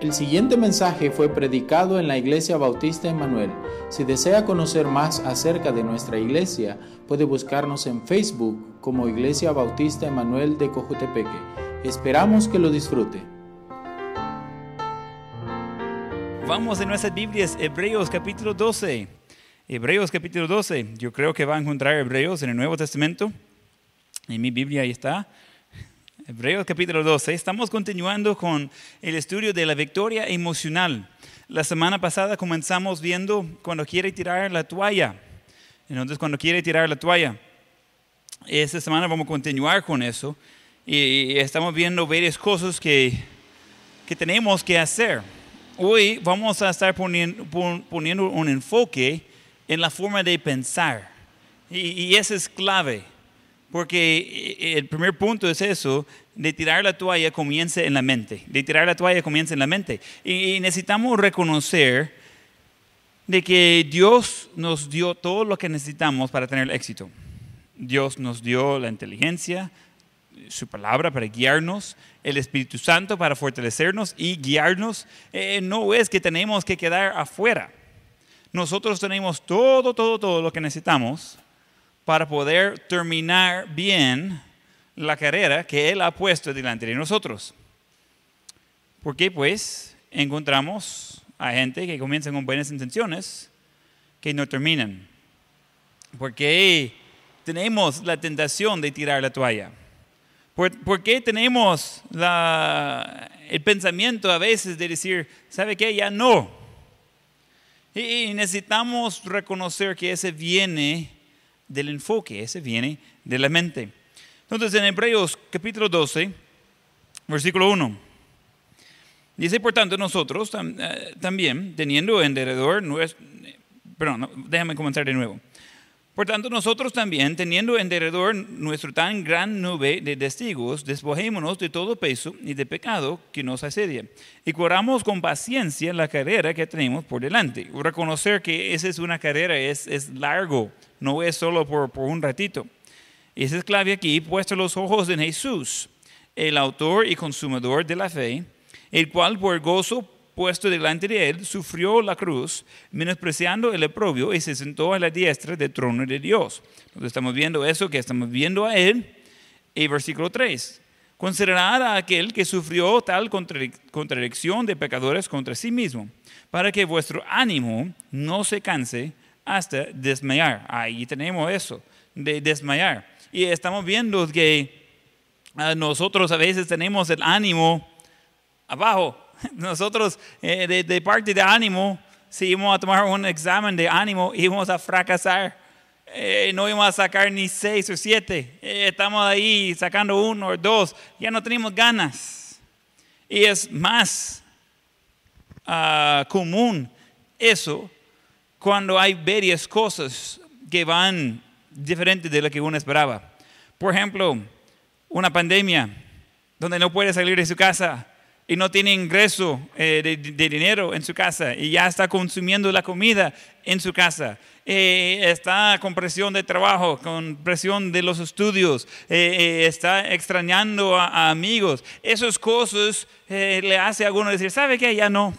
El siguiente mensaje fue predicado en la Iglesia Bautista Emanuel. Si desea conocer más acerca de nuestra iglesia, puede buscarnos en Facebook como Iglesia Bautista Emanuel de Cojutepeque. Esperamos que lo disfrute. Vamos en nuestras Biblias, Hebreos capítulo 12. Hebreos capítulo 12. Yo creo que va a encontrar Hebreos en el Nuevo Testamento. En mi Biblia ahí está. Hebreos capítulo 12. Estamos continuando con el estudio de la victoria emocional. La semana pasada comenzamos viendo cuando quiere tirar la toalla. Entonces, cuando quiere tirar la toalla. Esta semana vamos a continuar con eso. Y estamos viendo varias cosas que, que tenemos que hacer. Hoy vamos a estar poniendo, un enfoque en la forma de pensar. Y, y eso es clave. Porque el primer punto es eso, de tirar la toalla comienza en la mente. De tirar la toalla comienza en la mente. Y necesitamos reconocer de que Dios nos dio todo lo que necesitamos para tener éxito. Dios nos dio la inteligencia, su palabra para guiarnos, el Espíritu Santo para fortalecernos y guiarnos. Eh, no es que tenemos que quedar afuera. Nosotros tenemos todo, todo, todo lo que necesitamos para poder terminar bien la carrera que Él ha puesto delante de nosotros. Porque pues encontramos a gente que comienza con buenas intenciones que no terminan. Porque tenemos la tentación de tirar la toalla. ¿Por, qué tenemos el pensamiento a veces de decir, ¿sabe qué? Ya no. Y necesitamos reconocer que ese viene del enfoque, ese viene de la mente. Entonces en Hebreos capítulo 12, versículo 1, dice, por tanto, nosotros eh, también, teniendo en derredor, perdón, déjame comenzar de nuevo. Por tanto, nosotros también, teniendo en derredor nuestro tan gran nube de testigos, despojémonos de todo peso y de pecado que nos asedia, y corramos con paciencia la carrera que tenemos por delante. Reconocer que esa es una carrera, es, es largo, no es solo por, por un ratito. Y esa es clave aquí, puesto los ojos en Jesús, el autor y consumador de la fe, el cual por gozo puesto delante de él, sufrió la cruz, menospreciando el oprobio y se sentó a la diestra del trono de Dios. Entonces estamos viendo eso, que estamos viendo a él. Y versículo 3. Considerad a aquel que sufrió tal contradicción de pecadores contra sí mismo, para que vuestro ánimo no se canse hasta desmayar. Ahí tenemos eso, de desmayar. Y estamos viendo que ah, nosotros a veces tenemos el ánimo abajo. Nosotros eh, de, parte de ánimo, si íbamos a tomar un examen de ánimo, íbamos a fracasar. Eh, no íbamos a sacar ni seis o siete. Eh, estamos ahí sacando uno o dos. Ya no tenemos ganas. Y es más ah, común eso cuando hay varias cosas que van diferentes de lo que uno esperaba. Por ejemplo, una pandemia donde no puede salir de su casa y no tiene ingreso eh, de, dinero en su casa y ya está consumiendo la comida en su casa. Eh, está con presión de trabajo, con presión de los estudios, eh, está extrañando a, amigos. Esas cosas le hace a alguno decir, ¿sabe qué? Ya no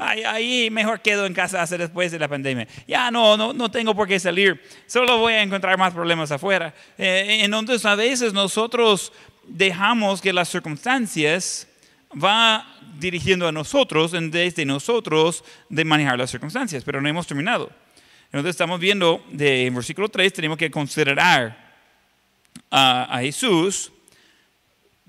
ahí mejor quedo en casa hasta después de la pandemia. Ya no, no, no tengo por qué salir, solo voy a encontrar más problemas afuera. Eh, entonces a veces nosotros dejamos que las circunstancias va dirigiendo a nosotros en vez de nosotros de manejar las circunstancias, pero no hemos terminado. Entonces estamos viendo de, en versículo 3, tenemos que considerar a, a Jesús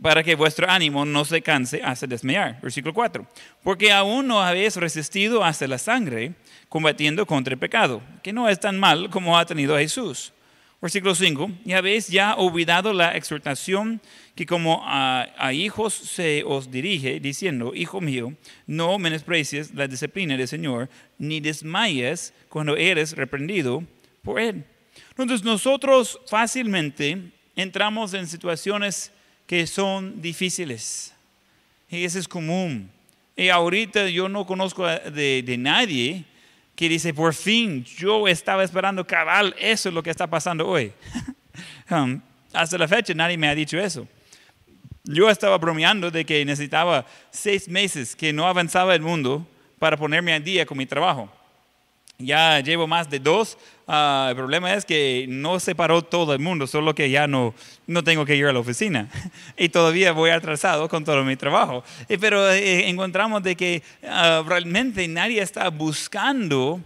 para que vuestro ánimo no se canse hasta desmayar. Versículo 4. Porque aún no habéis resistido hasta la sangre, combatiendo contra el pecado, que no es tan mal como ha tenido Jesús. Versículo 5. Y habéis ya olvidado la exhortación que como a, a, hijos se os dirige, diciendo, Hijo mío, no menosprecies la disciplina del Señor, ni desmayes cuando eres reprendido por Él. Entonces nosotros fácilmente entramos en situaciones que son difíciles. Y eso es común. Y ahorita yo no conozco de, de nadie que dice, por fin, yo estaba esperando cabal, eso es lo que está pasando hoy. Um, hasta la fecha nadie me ha dicho eso. Yo estaba bromeando de que necesitaba seis meses que no avanzaba el mundo para ponerme al día con mi trabajo. Ya llevo más de dos. Ah, el problema es que no se paró todo el mundo, solo que ya no, no tengo que ir a la oficina. y todavía voy atrasado con todo mi trabajo. pero eh, encontramos de que ah, realmente nadie está buscando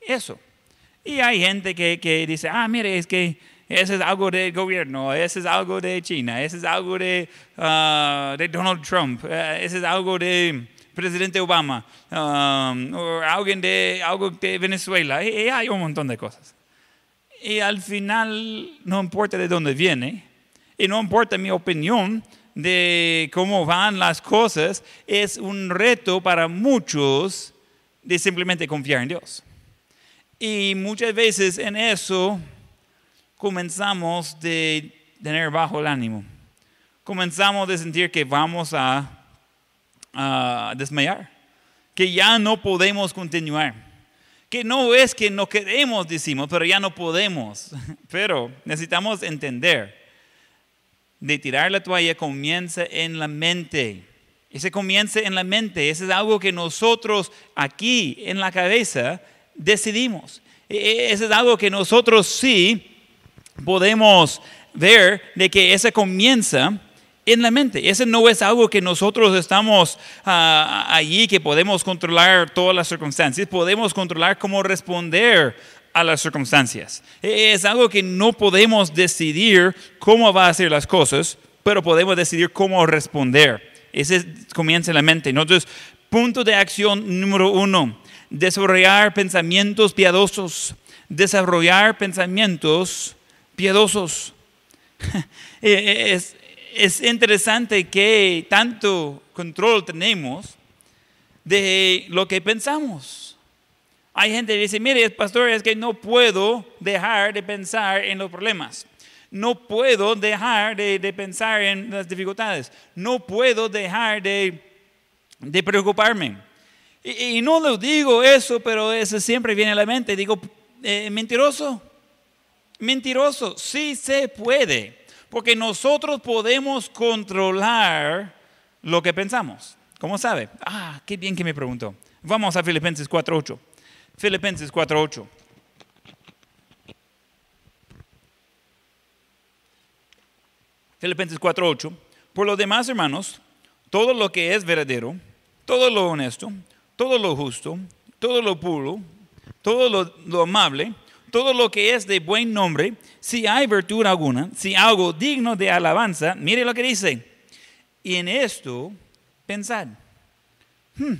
eso. Y hay gente que, que dice, ah, mire, es que ese es algo del gobierno, ese es algo de China, ese es algo de, ah, de Donald Trump, eh, ese es algo de presidente Obama, um, alguien de, algo de Venezuela, y, hay un montón de cosas. Y al final no importa de dónde viene, y no importa mi opinión de cómo van las cosas, es un reto para muchos de simplemente confiar en Dios. Y muchas veces en eso comenzamos de tener bajo el ánimo. Comenzamos de sentir que vamos a, a desmayar, que ya no podemos continuar. Que no es que no queremos, decimos, pero ya no podemos. Pero necesitamos entender de tirar la toalla comienza en la mente. Ese comienza en la mente. Ese es algo que nosotros aquí en la cabeza decidimos. E, e, ese es algo que nosotros sí podemos ver de que ese comienza en la mente. Ese no es algo que nosotros estamos ah, allí, que podemos controlar todas las circunstancias, podemos controlar cómo responder a las circunstancias. E, es algo que no podemos decidir cómo va a ser las cosas, pero podemos decidir cómo responder. Ese comienza en la mente. Entonces, punto de acción número uno, desarrollar pensamientos piadosos. Desarrollar pensamientos piadosos. Eh, es, es interesante que tanto control tenemos de lo que pensamos. Hay gente que dice, mire, pastor, es que no puedo dejar de pensar en los problemas. No puedo dejar de, pensar en las dificultades. No puedo dejar de, de preocuparme. Y, no lo digo eso, pero eso siempre viene a la mente. Digo, eh, mentiroso mentiroso. Sí se puede, porque nosotros podemos controlar lo que pensamos. ¿Cómo sabe? Ah, qué bien que me preguntó. Vamos a Filipenses 4.8. Filipenses 4.8. Filipenses 4.8. Por lo demás, hermanos, todo lo que es verdadero, todo lo honesto, todo lo justo, todo lo puro, todo lo, lo amable, todo lo que es de buen nombre, si hay virtud alguna, si algo digno de alabanza, mire lo que dice. Y en esto, pensad. Hmm.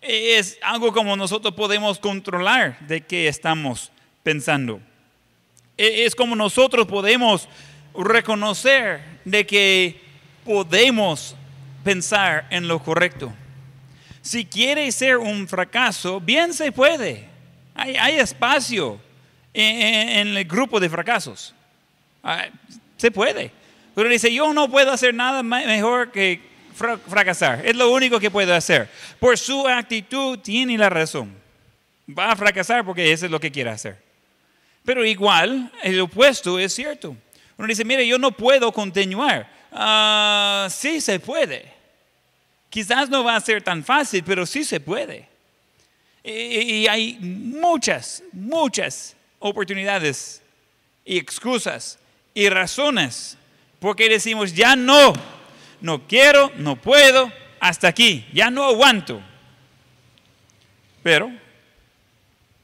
Es algo como nosotros podemos controlar de qué estamos pensando. E, es como nosotros podemos reconocer de que podemos pensar en lo correcto. Si quiere ser un fracaso, bien se puede. Hay, hay espacio en, el grupo de fracasos. Ah, se puede. Pero dice, yo no puedo hacer nada mejor que fracasar. Es lo único que puedo hacer. Por su actitud tiene la razón. Va a fracasar porque eso es lo que quiere hacer. Pero igual, el opuesto es cierto. Uno dice, mire, yo no puedo continuar. Uh, sí se puede. Quizás no va a ser tan fácil, pero sí se puede. y hay muchas, muchas oportunidades y excusas y razones porque decimos, ya no, no quiero, no puedo, hasta aquí, ya no aguanto. Pero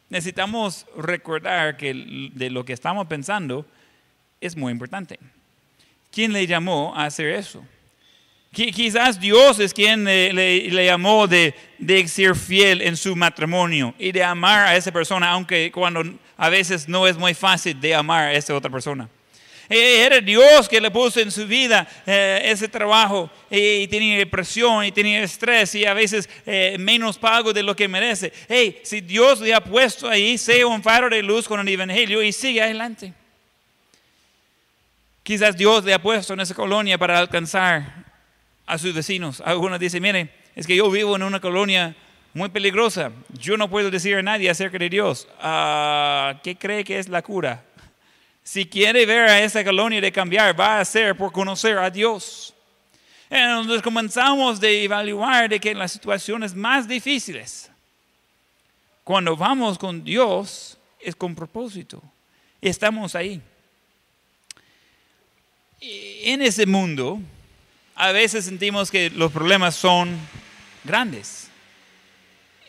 necesitamos recordar que de lo que estamos pensando es muy importante. ¿Quién le llamó a hacer eso? Quizás Dios es quien le, llamó de, de, ser fiel en su matrimonio y de amar a esa persona, aunque cuando a veces no es muy fácil de amar a esa otra persona. Eh, era Dios que le puso en su vida eh, ese trabajo y, tenía depresión y tenía estrés y a veces eh, menos pago de lo que merece. Hey, si Dios le ha puesto ahí, sea un faro de luz con el evangelio y sigue adelante. Quizás Dios le ha puesto en esa colonia para alcanzar a sus vecinos. Algunos dicen, miren, es que yo vivo en una colonia muy peligrosa. Yo no puedo decir a nadie acerca de Dios. Ah, ¿Qué cree que es la cura? Si quiere ver a esa colonia de cambiar, va a ser por conocer a Dios. Entonces comenzamos de evaluar de que en las situaciones más difíciles, cuando vamos con Dios, es con propósito. Estamos ahí. En ese mundo, a veces sentimos que los problemas son grandes.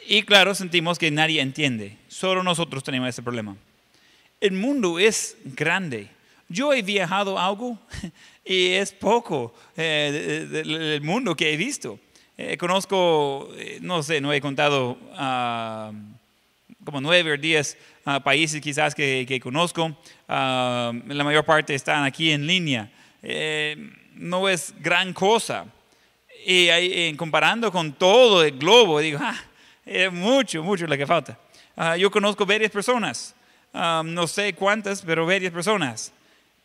Y claro, sentimos que nadie entiende. Solo nosotros tenemos ese problema. El mundo es grande. Yo he viajado algo y es poco eh, mundo que he visto. Eh, conozco, eh, no sé, no he contado ah, como nueve o diez ah, países quizás que, que conozco. Ah, la mayor parte están aquí en línea. no es gran cosa. Y ahí, comparando con todo el globo, digo, ah, es mucho, mucho lo que falta. yo conozco varias personas, no sé cuántas, pero varias personas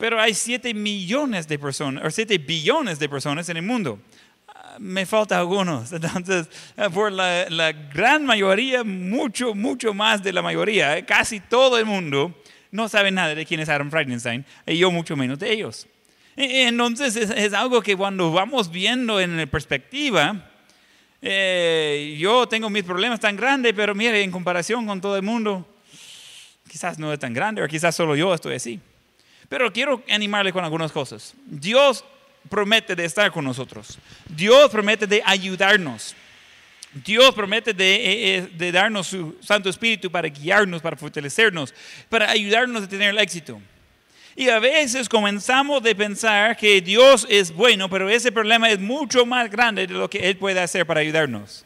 pero hay 7 millones de personas, o 7 billones de personas en el mundo. Ah, me falta algunos. Entonces, ah, por la, la, gran mayoría, mucho, mucho más de la mayoría, eh, casi todo el mundo no sabe nada de quién es Adam Frankenstein, y yo mucho menos de ellos. E, entonces, es, es algo que cuando vamos viendo en perspectiva, eh, yo tengo mis problemas tan grandes, pero mire, en comparación con todo el mundo, quizás no es tan grande, o quizás solo yo estoy así. Pero quiero animarle con algunas cosas. Dios promete de estar con nosotros. Dios promete de ayudarnos. Dios promete de, eh, eh, de, darnos su Santo Espíritu para guiarnos, para fortalecernos, para ayudarnos a tener el éxito. Y a veces comenzamos de pensar que Dios es bueno, pero ese problema es mucho más grande de lo que Él puede hacer para ayudarnos.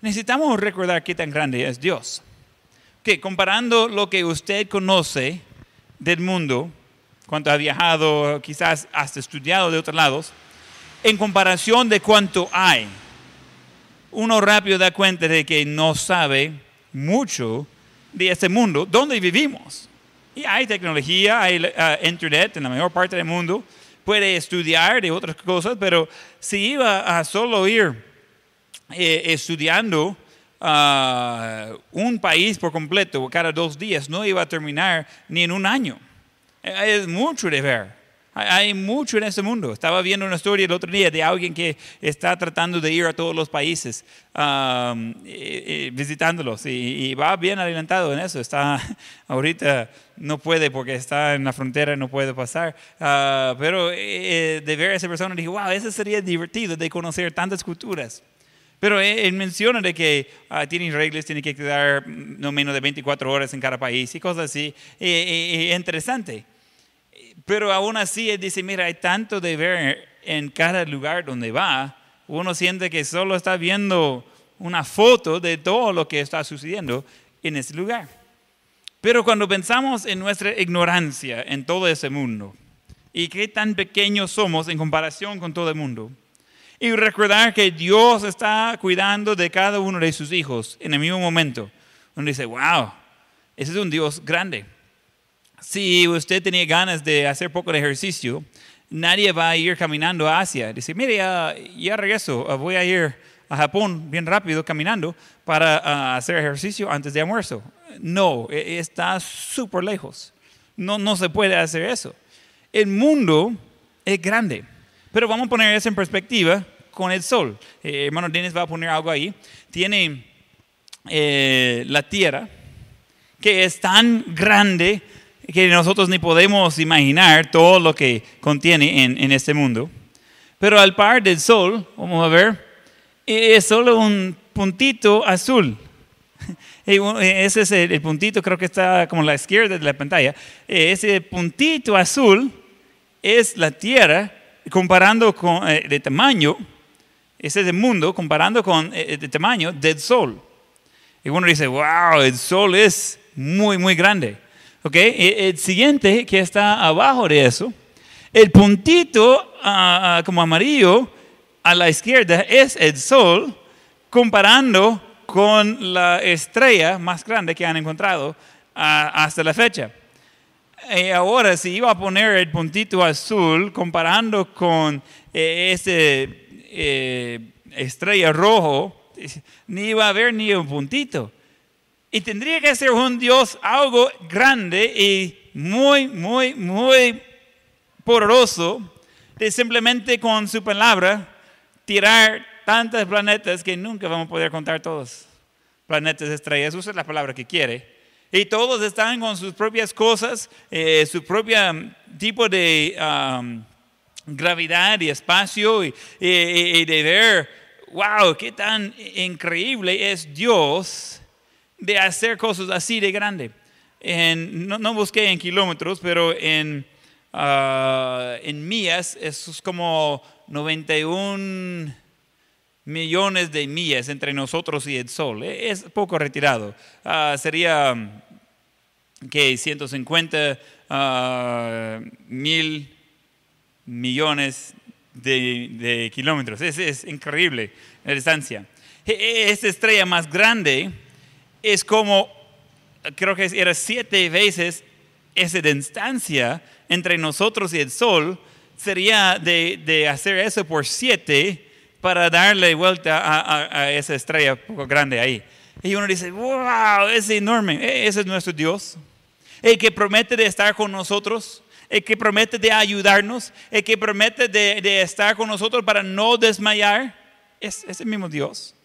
Necesitamos recordar qué tan grande es Dios. Que comparando lo que usted conoce del mundo cuánto ha viajado, quizás hasta estudiado de otros lados, en comparación de cuánto hay, uno rápido da cuenta de que no sabe mucho de este mundo donde vivimos. Y hay tecnología, hay uh, internet en la mayor parte del mundo, puede estudiar de otras cosas, pero si iba a solo ir eh, estudiando uh, un país por completo cada dos días, no iba a terminar ni en un año. Hay mucho de ver. Hay mucho en este mundo. Estaba viendo una historia el otro día de alguien que está tratando de ir a todos los países um, visitándolos y, va bien adelantado en eso. Está ahorita no puede porque está en la frontera y no puede pasar. Uh, pero eh, de ver a esa persona dije, wow, eso sería divertido de conocer tantas culturas. Pero él, menciona de que uh, tienen reglas, tiene que quedar no menos de 24 horas en cada país y cosas así. interesante. Pero aún así él dice, mira, hay tanto de ver en cada lugar donde va, uno siente que solo está viendo una foto de todo lo que está sucediendo en ese lugar. Pero cuando pensamos en nuestra ignorancia en todo ese mundo y qué tan pequeños somos en comparación con todo el mundo, y recordar que Dios está cuidando de cada uno de sus hijos en el mismo momento, uno dice, wow, ese es un Dios grande si usted tenía ganas de hacer poco de ejercicio, nadie va a ir caminando a Asia. Dice, mire, ya, regreso, ah, voy a ir a Japón bien rápido caminando para ah, hacer ejercicio antes de almuerzo. No, e, está súper lejos. No, no se puede hacer eso. El mundo es grande, pero vamos a poner eso en perspectiva con el sol. Eh, hermano Dennis va a poner algo ahí. Tiene eh, la Tierra, que es tan grande que nosotros ni podemos imaginar todo lo que contiene en, este mundo. Pero al par del sol, vamos a ver, es solo un puntito azul. Ese es el puntito, creo que está como a la izquierda de la pantalla. Ese puntito azul es la Tierra comparando con eh, de tamaño, ese es el mundo comparando con el eh, tamaño del Sol. Y uno dice, wow, el Sol es muy, muy grande. E, el siguiente que está abajo de eso, el puntito ah, ah, como amarillo a la izquierda es el sol comparando con la estrella más grande que han encontrado ah, hasta la fecha. Ahora, si iba a poner el puntito azul comparando con eh, ese eh, estrella rojo, ni iba a haber ni un puntito. Y tendría que ser un Dios algo grande y muy, muy, muy poderoso de simplemente con su palabra tirar tantos planetas que nunca vamos a poder contar todos. Planetas, estrellas, usa la palabra que quiere. Y todos están con sus propias cosas, eh, su propio tipo de um, gravedad y espacio y, y de ver, wow, qué tan increíble es Dios de hacer cosas así de grande. En, no, no, busqué en kilómetros, pero en, uh, en millas es como 91 millones de millas entre nosotros y el Sol. Es poco retirado. Uh, sería que 150 uh, mil millones de, de kilómetros. Es, es, increíble la distancia. E, e, esta estrella más grande es como, creo que era siete veces esa distancia entre nosotros y el Sol. Sería de, de hacer eso por siete para darle vuelta a, esa estrella poco grande ahí. Y uno dice, wow, es enorme. E, ese es nuestro Dios. El que promete de estar con nosotros, el que promete de ayudarnos, el que promete de, de estar con nosotros para no desmayar, es ese mismo Dios.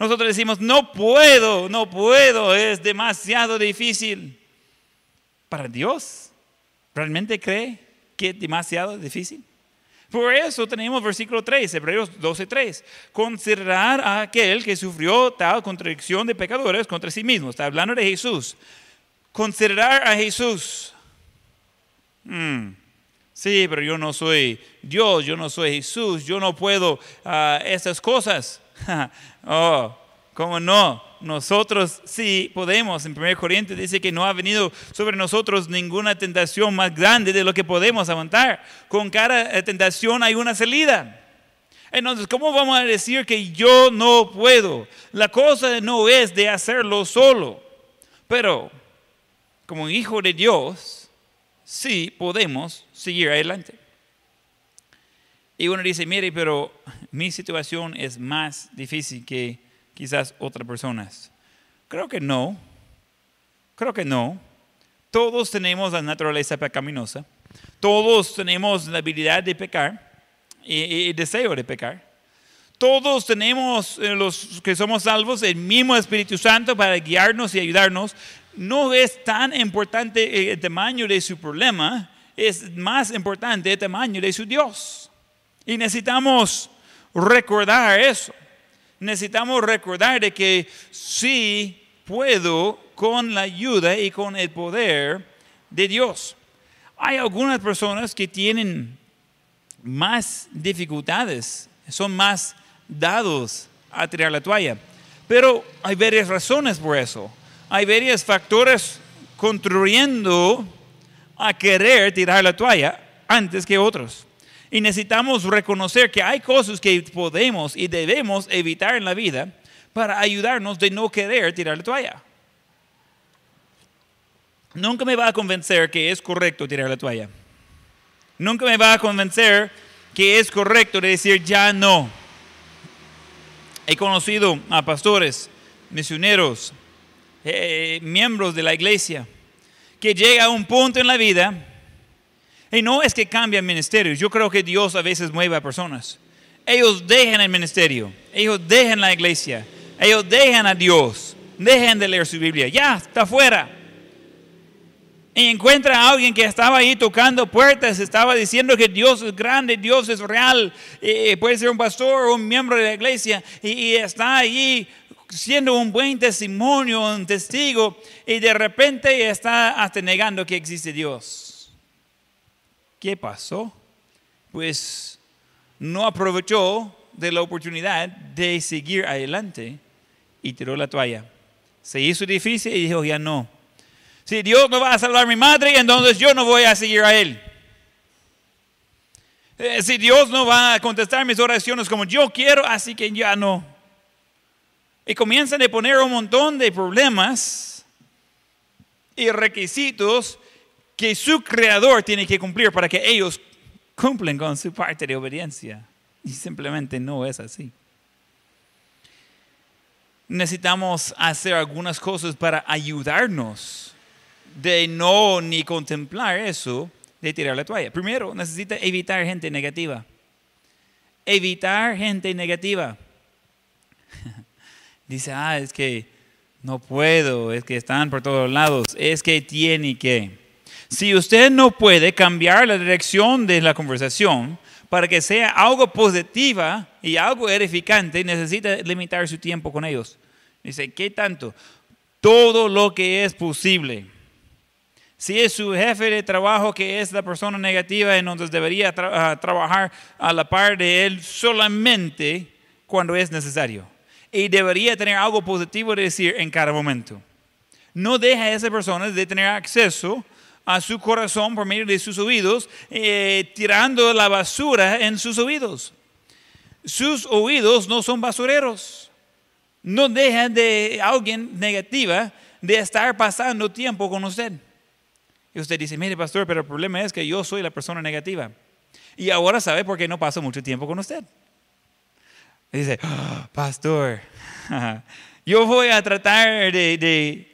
Nosotros decimos, no puedo, no puedo, es demasiado difícil. Para Dios, ¿realmente cree que es demasiado difícil? Por eso tenemos versículo 3, Hebreos 12, 3. Considerar a aquel que sufrió tal contradicción de pecadores contra sí mismo. Está hablando de Jesús. Considerar a Jesús. Hmm. Sí, pero yo no soy Dios, yo no soy Jesús, yo no puedo uh, esas cosas. oh, ¿cómo no? Nosotros sí podemos. En 1 Corintios dice que no ha venido sobre nosotros ninguna tentación más grande de lo que podemos aguantar. Con cada tentación hay una salida. Entonces, ¿cómo vamos a decir que yo no puedo? La cosa no es de hacerlo solo, pero como hijo de Dios, sí podemos seguir adelante. Y uno dice, mire, pero mi situación es más difícil que quizás otras personas. Creo que no. Creo que no. Todos tenemos la naturaleza pecaminosa. Todos tenemos la habilidad de pecar y, el deseo de pecar. Todos tenemos, eh, los que somos salvos, el mismo Espíritu Santo para guiarnos y ayudarnos. No es tan importante el tamaño de su problema, es más importante el tamaño de su Dios. Y necesitamos recordar eso. Necesitamos recordar de que sí puedo con la ayuda y con el poder de Dios. Hay algunas personas que tienen más dificultades, son más dados a tirar la toalla. Pero hay varias razones por eso. Hay varios factores contribuyendo a querer tirar la toalla antes que otros. Y necesitamos reconocer que hay cosas que podemos y debemos evitar en la vida para ayudarnos de no querer tirar la toalla. Nunca me va a convencer que es correcto tirar la toalla. Nunca me va a convencer que es correcto decir ya no. He conocido a pastores, misioneros, eh, miembros de la iglesia, que llega a un punto en la vida y no es que cambian ministerios. Yo creo que Dios a veces mueve a personas. Ellos dejan el ministerio, ellos dejan la iglesia, ellos dejan a Dios, dejan de leer su Biblia. Ya, está fuera. Y encuentra a alguien que estaba ahí tocando puertas, estaba diciendo que Dios es grande, Dios es real, y puede ser un pastor o un miembro de la iglesia, y, y está ahí siendo un buen testimonio, un testigo, y de repente está hasta negando que existe Dios. ¿Qué pasó? Pues no aprovechó de la oportunidad de seguir adelante y tiró la toalla. Se hizo difícil y dijo, ya no. Si Dios no va a salvar a mi madre, entonces yo no voy a seguir a Él. Eh, si Dios no va a contestar mis oraciones como yo quiero, así que ya no. Y comienzan a poner un montón de problemas y requisitos que su creador tiene que cumplir para que ellos cumplen con su parte de obediencia. Y simplemente no es así. Necesitamos hacer algunas cosas para ayudarnos de no ni contemplar eso de tirar la toalla. Primero, necesita evitar gente negativa. evitar gente negativa. Dice, ah, es que no puedo, es que están por todos lados, es que tiene que. Si usted no puede cambiar la dirección de la conversación para que sea algo positiva y algo edificante, necesita limitar su tiempo con ellos. Dice, ¿qué tanto? Todo lo que es posible. Si es su jefe de trabajo que es la persona negativa, entonces debería ah, trabajar a la par de él solamente cuando es necesario. Y debería tener algo positivo de decir en cada momento. No deja a esa persona de tener acceso a su corazón por medio de sus oídos, eh, tirando la basura en sus oídos. Sus oídos no son basureros. No deja de alguien negativa de estar pasando tiempo con usted. Y usted dice, mire pastor, pero el problema es que yo soy la persona negativa. Y ahora sabe por qué no paso mucho tiempo con usted. dice, ah, pastor, yo voy a tratar de,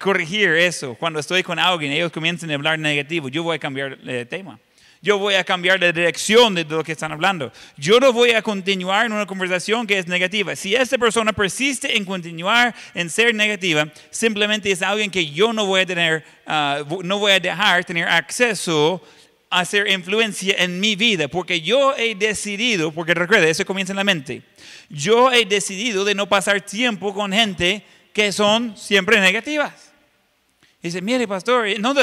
corregir eso. Cuando estoy con alguien, ellos comienzan a hablar negativo, yo voy a cambiar el tema. Yo voy a cambiar la dirección de lo que están hablando. Yo no voy a continuar en una conversación que es negativa. Si esta persona persiste en continuar en ser negativa, simplemente es alguien que yo no voy a tener, ah, no voy a dejar tener acceso a hacer influencia en mi vida, porque yo he decidido, porque recuerda, eso comienza en la mente, yo he decidido de no pasar tiempo con gente que son siempre negativas. Dice, mire, pastor, no,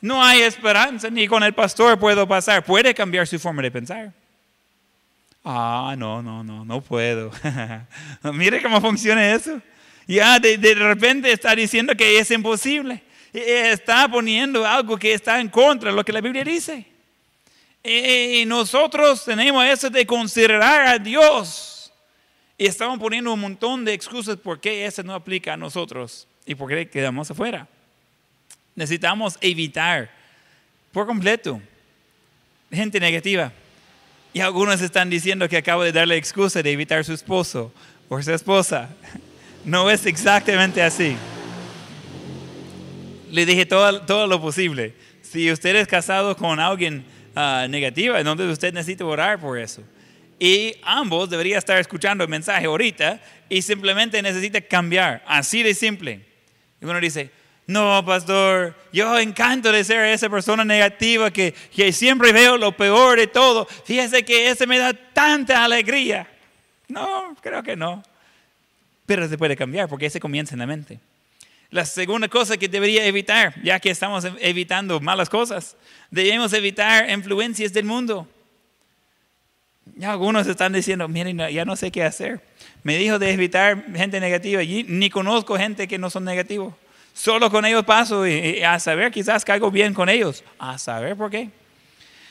no hay esperanza, ni con el pastor puedo pasar. Puede cambiar su forma de pensar. Ah, no, no, no, no puedo. Mire cómo funciona eso. Ya de, de, repente está diciendo que es imposible. Está poniendo algo que está en contra de lo que la Biblia dice. Y nosotros tenemos eso de considerar a Dios. Y estamos poniendo un montón de excusas por qué eso no aplica a nosotros y por qué quedamos afuera. Necesitamos evitar por completo gente negativa. Y algunos están diciendo que acabo de darle excusa de evitar su esposo o su esposa. No es exactamente así. Le dije todo, todo lo posible. Si usted es casado con alguien uh, negativa, entonces usted necesita orar por eso. Y ambos deberían estar escuchando el mensaje ahorita y simplemente necesita cambiar. Así de simple. Y uno dice, no, pastor, yo encanto de ser esa persona negativa que, que siempre veo lo peor de todo. Fíjese que ese me da tanta alegría. No, creo que no. Pero se puede cambiar porque ese comienza en la mente. La segunda cosa que debería evitar, ya que estamos evitando malas cosas, debemos evitar influencias del mundo. Ya algunos están diciendo, miren, ya no sé qué hacer. Me dijo de evitar gente negativa y ni conozco gente que no son negativos. Solo con ellos paso y, a saber, quizás caigo bien con ellos. A saber por qué.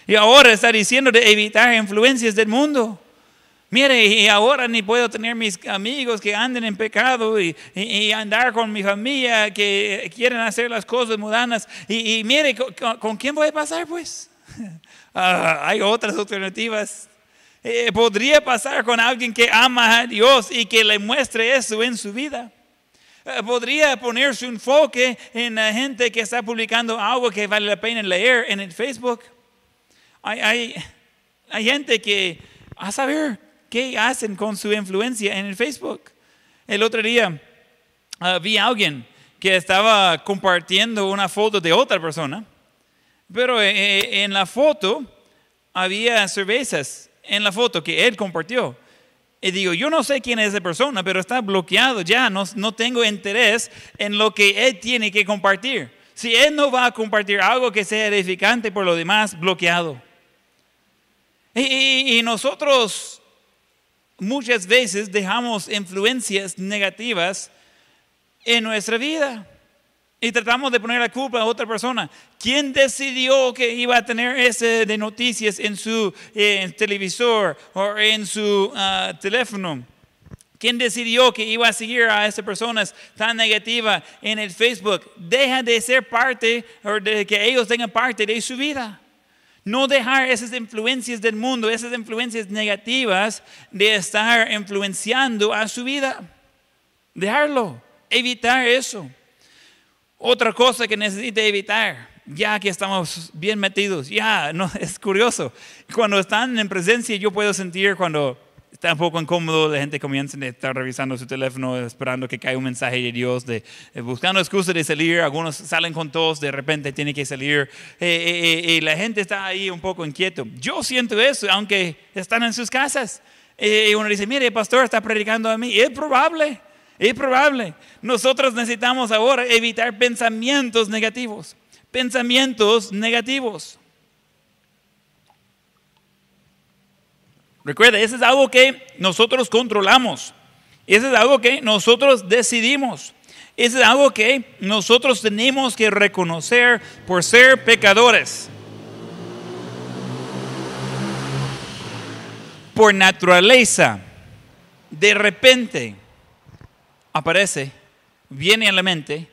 Y ahora está diciendo de evitar influencias del mundo. Mire, y ahora ni puedo tener mis amigos que anden en pecado y, andar con mi familia que quieren hacer las cosas mudanas. Y, mire, ¿con, quién voy a pasar pues? Ah, hay otras alternativas. Eh, podría pasar con alguien que ama a Dios y que le muestre eso en su vida. Eh, podría poner su enfoque en la gente que está publicando algo que vale la pena leer en el Facebook. Hay, hay, gente que a saber qué hacen con su influencia en el Facebook. El otro día ah, vi a alguien que estaba compartiendo una foto de otra persona, pero eh, eh, en la foto había cervezas en la foto que él compartió. Y digo, yo no sé quién es esa persona, pero está bloqueado ya, no, no tengo interés en lo que él tiene que compartir. Si él no va a compartir algo que sea edificante por lo demás, bloqueado. Y, y, nosotros muchas veces dejamos influencias negativas en nuestra vida y tratamos de poner la culpa a otra persona. ¿Quién decidió que iba a tener ese de noticias en su televisor o en su ah, teléfono? ¿Quién decidió que iba a seguir a esas personas tan negativas en el Facebook? Deja de ser parte o de que ellos tengan parte de su vida. No dejar esas influencias del mundo, esas influencias negativas de estar influenciando a su vida. Dejarlo, evitar eso. Otra cosa que necesita evitar ya que estamos bien metidos, ya, no, es curioso. Cuando están en presencia, yo puedo sentir cuando está un poco incómodo, la gente comienza a estar revisando su teléfono, esperando que caiga un mensaje de Dios, de, eh, buscando excusas de salir, algunos salen con tos, de repente tiene que salir, eh, eh, y la gente está ahí un poco inquieto. Yo siento eso, aunque están en sus casas. y uno dice, mire, el pastor está predicando a mí, es probable. Es probable. Nosotros necesitamos ahora evitar pensamientos negativos. Pensamientos negativos. Recuerda, eso es algo que nosotros controlamos. Eso es algo que nosotros decidimos. Eso es algo que nosotros tenemos que reconocer por ser pecadores. Por naturaleza, de repente aparece, viene a la mente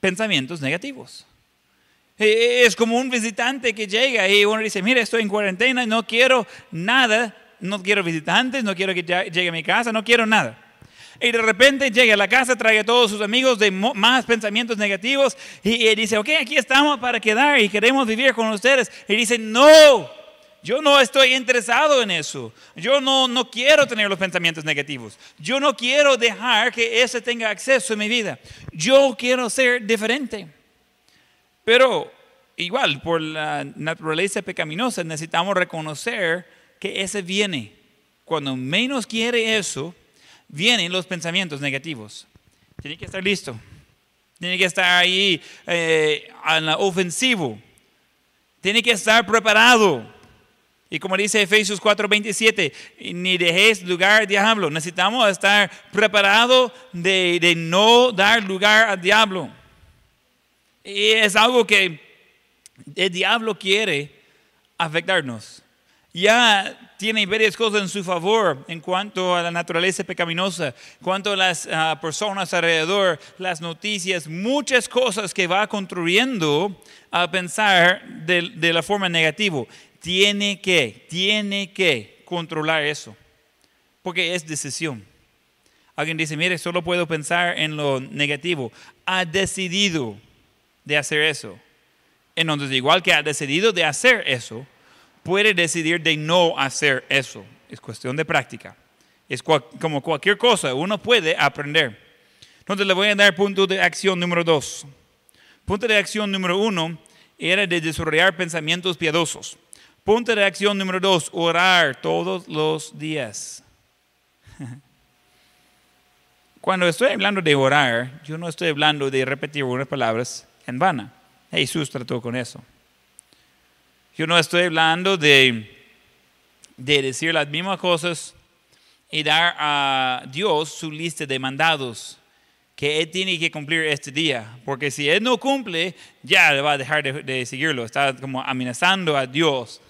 pensamientos negativos. Eh, es como un visitante que llega y uno dice, mira, estoy en cuarentena, no quiero nada, no quiero visitantes, no quiero que llegue a mi casa, no quiero nada. Y de repente llega a la casa, trae a todos sus amigos de más pensamientos negativos y, dice, ok, aquí estamos para quedar y queremos vivir con ustedes. Y dice, no, yo no estoy interesado en eso. Yo no, no quiero tener los pensamientos negativos. Yo no quiero dejar que ese tenga acceso en mi vida. Yo quiero ser diferente. Pero igual, por la naturaleza pecaminosa, necesitamos reconocer que ese viene. Cuando menos quiere eso, vienen los pensamientos negativos. Tiene que estar listo. Tiene que estar ahí eh, en la ofensivo. Tiene que estar preparado. Y como dice Efesios 4:27, ni dejéis lugar al diablo. Necesitamos estar preparados de, de no dar lugar al diablo. Y es algo que el diablo quiere afectarnos. Ya tiene varias cosas en su favor en cuanto a la naturaleza pecaminosa, cuanto a las ah, personas alrededor, las noticias, muchas cosas que va construyendo a pensar de, de la forma negativa. Tiene que, tiene que controlar eso, porque es decisión. Alguien dice, mire, solo puedo pensar en lo negativo. Ha decidido de hacer eso. Entonces, igual que ha decidido de hacer eso, puede decidir de no hacer eso. Es cuestión de práctica. Es como cualquier cosa, uno puede aprender. Entonces le voy a dar punto de acción número dos. Punto de acción número uno era de desarrollar pensamientos piadosos. Punto de acción número dos, orar todos los días. Cuando estoy hablando de orar, yo no estoy hablando de repetir unas palabras en vana. Jesús trató con eso. Yo no estoy hablando de, de decir las mismas cosas y dar a Dios su lista de mandados que Él tiene que cumplir este día. Porque si Él no cumple, ya va a dejar de, de, seguirlo. Está como amenazando a Dios.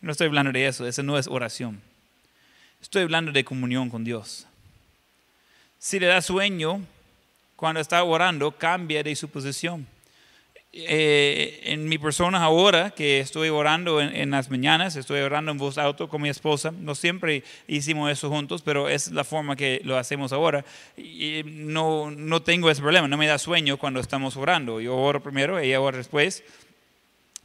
No estoy hablando de eso, eso no es oración. Estoy hablando de comunión con Dios. Si le da sueño, cuando está orando, cambia de su posición. Eh, en mi persona ahora, que estoy orando en, las mañanas, estoy orando en voz alto con mi esposa, no siempre hicimos eso juntos, pero es la forma que lo hacemos ahora. Y no, no tengo ese problema, no me da sueño cuando estamos orando. Yo oro primero, ella ora después,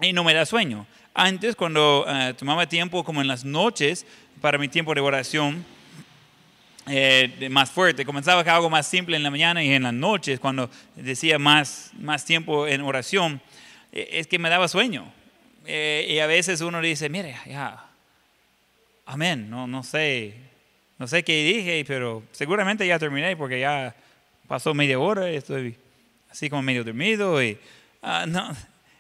y no me da sueño. Antes, cuando eh, tomaba tiempo, como en las noches, para mi tiempo de oración, eh, más fuerte. Comenzaba con algo más simple en la mañana y en las noches, cuando decía más, más tiempo en oración, eh, es que me daba sueño. Eh, y a veces uno dice, mire, ya, amén, no, no sé, no sé qué dije, pero seguramente ya terminé porque ya pasó media hora y estoy así como medio dormido y uh, no,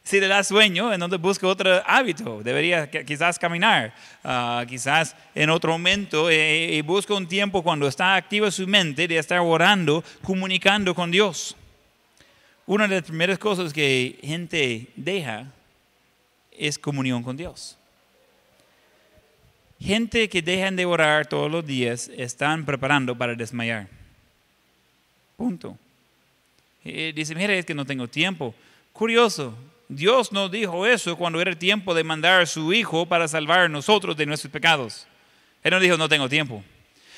si le da sueño, entonces busca otro hábito. Debería quizás caminar, ah, quizás en otro momento, eh, y busca un tiempo cuando está activa su mente de estar orando, comunicando con Dios. Una de las primeras cosas que gente deja es comunión con Dios. Gente que dejan de orar todos los días están preparando para desmayar. Punto. Y dice, mira, es que no tengo tiempo. Curioso, Dios no dijo eso cuando era tiempo de mandar a su Hijo para salvar a nosotros de nuestros pecados. Él no dijo, no tengo tiempo.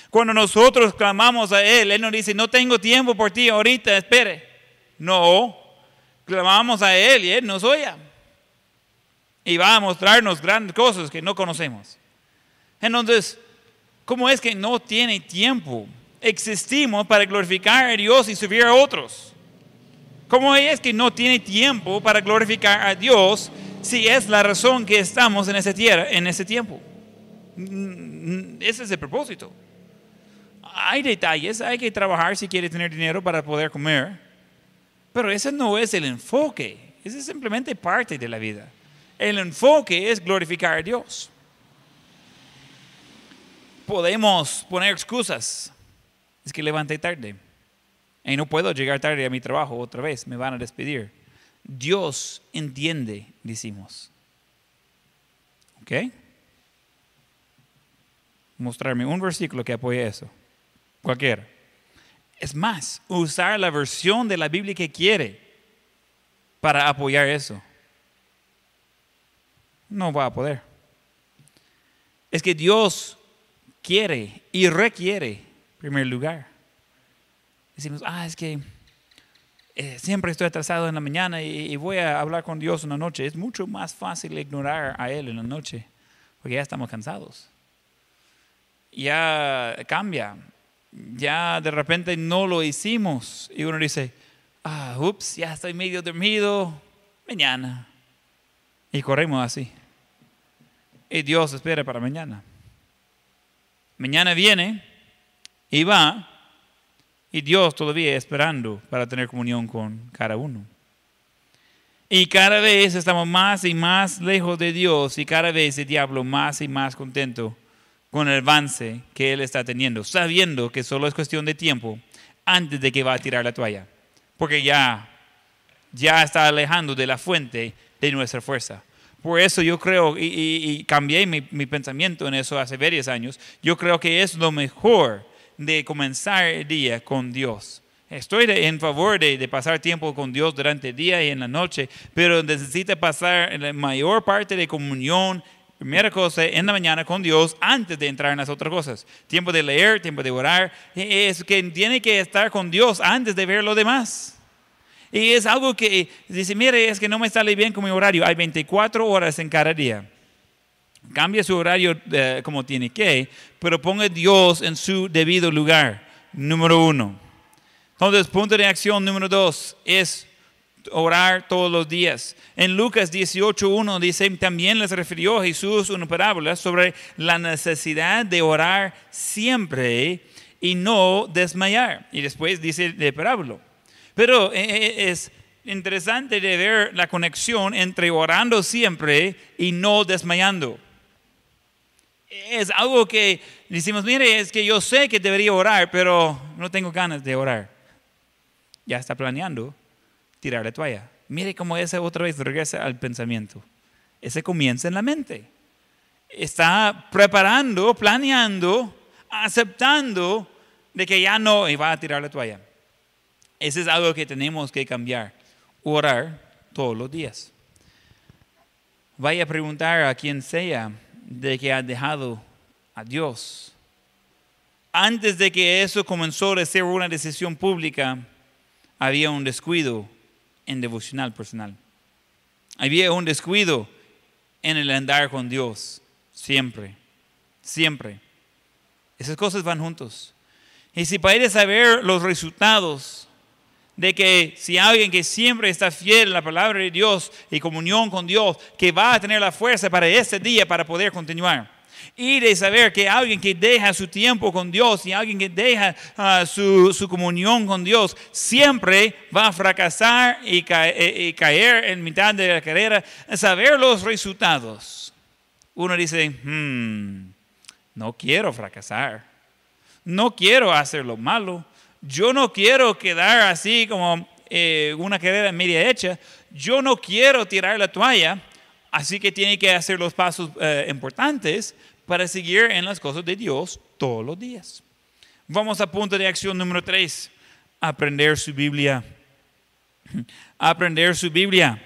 Cuando nosotros clamamos a Él, Él nos dice, no tengo tiempo por ti ahorita, espere. No, clamamos a Él y Él nos oye. Y va a mostrarnos grandes cosas que no conocemos. Entonces, ¿cómo es que no tiene tiempo? Existimos para glorificar a Dios y servir a otros. ¿Cómo es que no tiene tiempo para glorificar a Dios si es la razón que estamos en ese, tierra, en ese tiempo? Mm, ese es el propósito. Hay detalles, hay que trabajar si quiere tener dinero para poder comer, pero ese no es el enfoque, ese es simplemente parte de la vida. El enfoque es glorificar a Dios. Podemos poner excusas. Es que levanté tarde. Y no puedo llegar tarde a mi trabajo otra vez, me van a despedir. Dios entiende, decimos. ¿Ok? Mostrarme un versículo que apoye eso. Cualquiera. Es más, usar la versión de la Biblia que quiere para apoyar eso. No va a poder. Es que Dios quiere y requiere, en primer lugar, decimos, ah, es que eh, siempre estoy atrasado en la mañana y, voy a hablar con Dios en la noche. Es mucho más fácil ignorar a Él en la noche, porque ya estamos cansados. Ya cambia, ya de repente no lo hicimos y uno dice, ah, ups, ya estoy medio dormido, mañana. Y corremos así. Y Dios espera para mañana. Mañana viene y va y Dios todavía esperando para tener comunión con cada uno. Y cada vez estamos más y más lejos de Dios y cada vez el diablo más y más contento con el avance que él está teniendo, sabiendo que solo es cuestión de tiempo antes de que va a tirar la toalla, porque ya ya está alejando de la fuente de nuestra fuerza. Por eso yo creo, y, cambié mi, mi, pensamiento en eso hace varios años, yo creo que es lo mejor de comenzar el día con Dios. Estoy en favor de, pasar tiempo con Dios durante el día y en la noche, pero necesita pasar la mayor parte de comunión, primera cosa, en la mañana con Dios antes de entrar en las otras cosas. Tiempo de leer, tiempo de orar. Es que tiene que estar con Dios antes de ver lo demás. Y es algo que dice, mire, es que no me sale bien con mi horario. Hay 24 horas en cada día. Cambia su horario eh, como tiene que, pero ponga Dios en su debido lugar, número uno. Entonces, punto de acción número dos es orar todos los días. En Lucas 18.1 dice, también les refirió Jesús una parábola sobre la necesidad de orar siempre y no desmayar. Y después dice de parábola. Pero eh, eh, es interesante de ver la conexión entre orando siempre y no desmayando es algo que decimos, mire, es que yo sé que debería orar, pero no tengo ganas de orar. Ya está planeando tirar la toalla. Mire cómo ese otra vez regresa al pensamiento. Ese comienza en la mente. Está preparando, planeando, aceptando de que ya no va a tirar la toalla. Ese es algo que tenemos que cambiar. Orar todos los días. Vaya a preguntar a quien sea de que ha dejado a Dios. Antes de que eso comenzó a ser una decisión pública, había un descuido en devocional personal. Había un descuido en el andar con Dios, siempre, siempre. Esas cosas van juntos. Y si para saber los resultados de que si alguien que siempre está fiel a la palabra de Dios y comunión con Dios, que va a tener la fuerza para este día para poder continuar. Y de saber que alguien que deja su tiempo con Dios y alguien que deja ah, su, su, comunión con Dios siempre va a fracasar y, y, caer en mitad de la carrera, saber los resultados. Uno dice, hmm, no quiero fracasar, no quiero hacer lo malo, yo no quiero quedar así como eh, una carrera media hecha, yo no quiero tirar la toalla, así que tiene que hacer los pasos eh, importantes para seguir en las cosas de Dios todos los días. Vamos a punto de acción número tres, aprender su Biblia. Aprender su Biblia.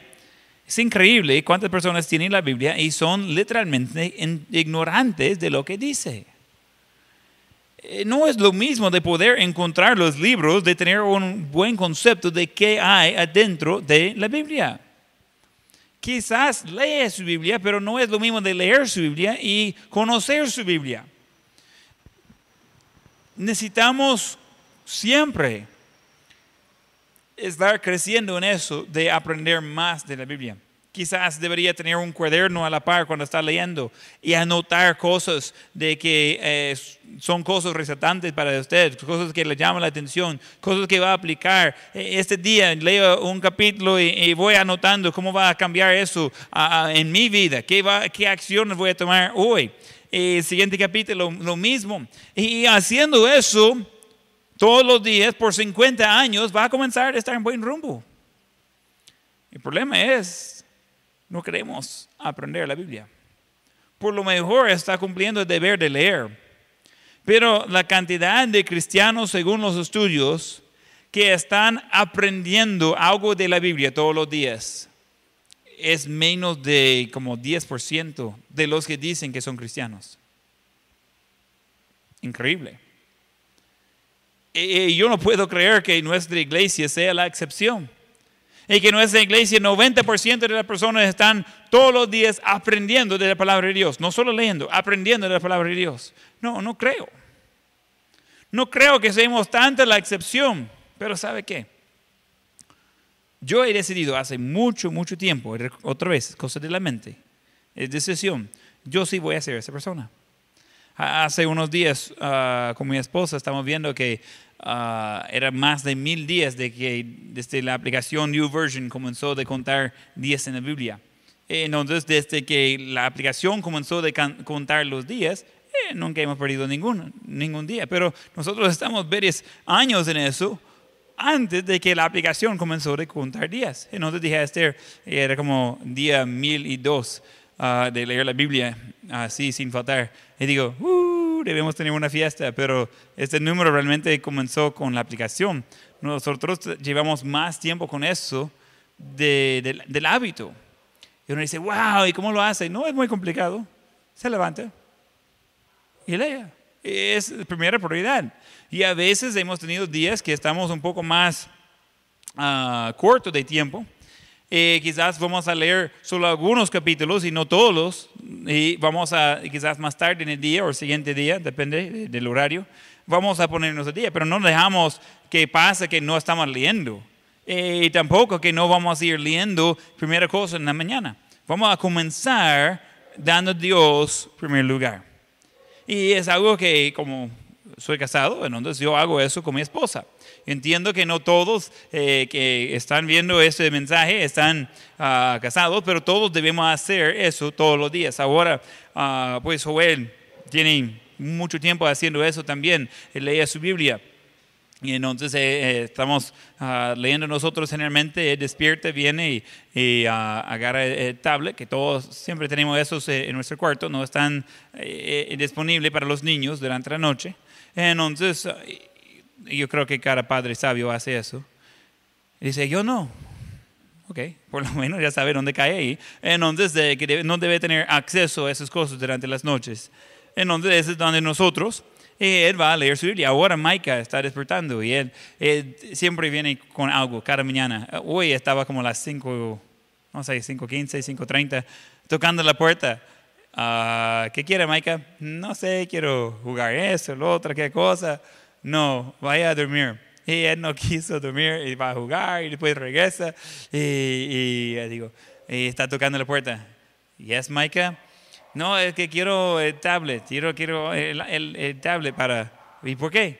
Es increíble cuántas personas tienen la Biblia y son literalmente ignorantes de lo que dice No es lo mismo de poder encontrar los libros, de tener un buen concepto de qué hay adentro de la Biblia. Quizás lee su Biblia, pero no es lo mismo de leer su Biblia y conocer su Biblia. Necesitamos siempre estar creciendo en eso de aprender más de la Biblia. Quizás debería tener un cuaderno a la par cuando está leyendo y anotar cosas de que eh, son cosas resaltantes para usted, cosas que le llaman la atención, cosas que va a aplicar. Eh, Este día leo un capítulo y, y voy anotando cómo va a cambiar eso en mi vida, qué, va, qué acciones voy a tomar hoy. El siguiente capítulo, lo mismo. Y haciendo eso, todos los días por 50 años va a comenzar a estar en buen rumbo. El problema es, no queremos aprender la Biblia. Por lo mejor está cumpliendo el deber de leer. Pero la cantidad de cristianos, según los estudios, que están aprendiendo algo de la Biblia todos los días, es menos de como 10% de los que dicen que son cristianos. Increíble. Yo no puedo creer que nuestra iglesia sea la excepción. Y que nuestra iglesia, 90% de las personas están todos los días aprendiendo de la palabra de Dios. No solo leyendo, aprendiendo de la palabra de Dios. No, no creo. No creo que seamos tanta la excepción. Pero ¿sabe qué? Yo he decidido hace mucho, mucho tiempo, otra vez, cosa de la mente, es decisión, yo sí voy a ser esa persona. Hace unos días ah, con mi esposa estamos viendo que ah, era más de mil días de que desde la aplicación New Version comenzó de contar días en la Biblia. Entonces, desde que la aplicación comenzó de contar los días, eh, nunca hemos perdido ningún, ningún día. Pero nosotros estamos varios años en eso antes de que la aplicación comenzó a contar días. Entonces dije a Esther, era como día mil y dos ah, de leer la Biblia así sin faltar. Y digo, "Uh, debemos tener una fiesta, pero este número realmente comenzó con la aplicación. Nosotros llevamos más tiempo con eso de- del- del hábito. Y uno dice, wow, ¿y cómo lo hace? No es muy complicado. Se levanta y lea. Es primera prioridad. Y a veces hemos tenido días que estamos un poco más ah, cortos de tiempo. Eh, quizás vamos a leer solo algunos capítulos y no todos. Y vamos a, quizás más tarde en el día o el siguiente día, depende de- del horario, vamos a ponernos al día. Pero no dejamos que pase que no estamos leyendo. Eh, y tampoco que no vamos a ir leyendo primera cosa en la mañana. Vamos a comenzar dando a Dios primer lugar. Y es algo que como soy casado, entonces yo hago eso con mi esposa. Entiendo que no todos eh, que están viendo este mensaje están ah, casados, pero todos debemos hacer eso todos los días. Ahora, ah, pues Joel tiene mucho tiempo haciendo eso también. Él leía su Biblia. Y entonces eh, eh, estamos ah, leyendo nosotros generalmente, él despierta, viene y, y, ah, agarra el, tablet, que todos siempre tenemos esos eh, en nuestro cuarto, no están eh, eh, disponibles para los niños durante la noche. Entonces, yo creo que cada padre sabio hace eso. Y dice, yo no. Ok, por lo menos ya sabe dónde cae ahí. Entonces, de que no debe tener acceso a esas cosas durante las noches. Entonces, ese es donde nosotros, él va a leer su Biblia. Ahora Micah está despertando y él, siempre viene con algo cada mañana. Hoy estaba como las 5, no sé, 5.15, 5.30, tocando la puerta. Ah, ¿Qué quiere Micah? No sé, quiero jugar eso, lo otro, qué cosa. No, vaya a dormir. Y él no quiso dormir y va a jugar y después regresa y, digo, está tocando la puerta. Yes, Micah. No, es que quiero el tablet, quiero, quiero el, el- el tablet para... ¿Y por qué?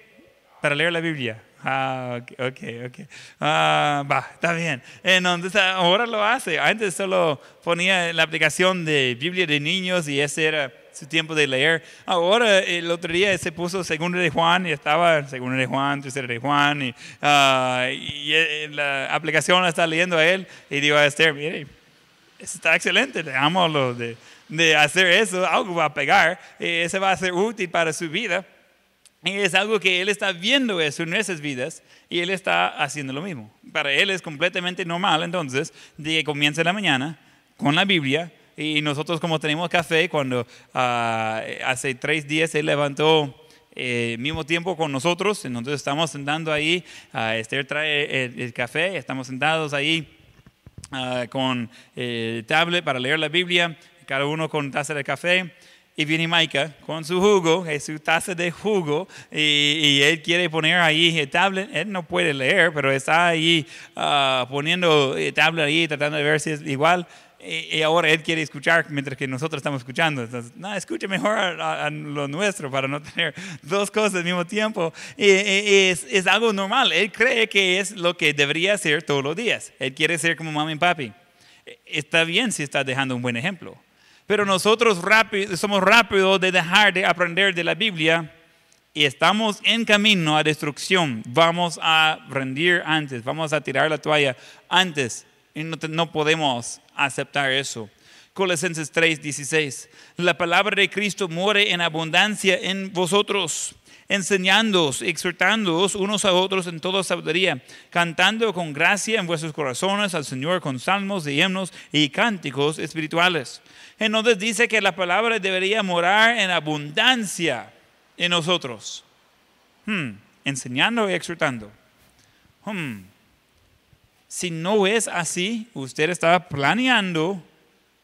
Para leer la Biblia. Ah, ok, ok. ok. Ah, va, está bien. Entonces ahora lo hace. Antes solo ponía la aplicación de Biblia de niños y ese era su tiempo de leer. Ahora el otro día se puso segundo de Juan y estaba segundo de Juan, tercero de Juan y, ah, y, eh, la aplicación la está leyendo a él y digo a Esther, mire, eso está excelente, le amo lo de, de hacer eso, algo va a pegar, eh, ese va a ser útil para su vida. Y es algo que él está viendo eso en nuestras vidas y él está haciendo lo mismo. Para él es completamente normal entonces de que comience la mañana con la Biblia y nosotros como tenemos café, cuando ah, hace tres días él levantó eh, mismo tiempo con nosotros. Entonces estamos sentando ahí, uh, Esther trae el, café, estamos sentados ahí uh, con el tablet para leer la Biblia, cada uno con taza de café. Y viene Maika con su jugo, su taza de jugo, y, él quiere poner ahí el tablet. Él no puede leer, pero está ahí uh, poniendo el tablet ahí, tratando de ver si es igual y, ahora él quiere escuchar mientras que nosotros estamos escuchando. Entonces, no, escuche mejor a, lo nuestro para no tener dos cosas al mismo tiempo. Y, es, es, algo normal. Él cree que es lo que debería ser todos los días. Él quiere ser como mami y papi. Está bien si está dejando un buen ejemplo. Pero nosotros rápido, somos rápidos de dejar de aprender de la Biblia y estamos en camino a destrucción. Vamos a rendir antes, vamos a tirar la toalla antes y no, no podemos aceptar eso. Colosenses 3:16. La palabra de Cristo muere en abundancia en vosotros, enseñándoos, exhortándoos unos a otros en toda sabiduría, cantando con gracia en vuestros corazones al Señor con salmos y himnos y cánticos espirituales. Entonces dice que la palabra debería morar en abundancia en nosotros. Hmm, enseñando y exhortando. Hmm, si no es así, usted está planeando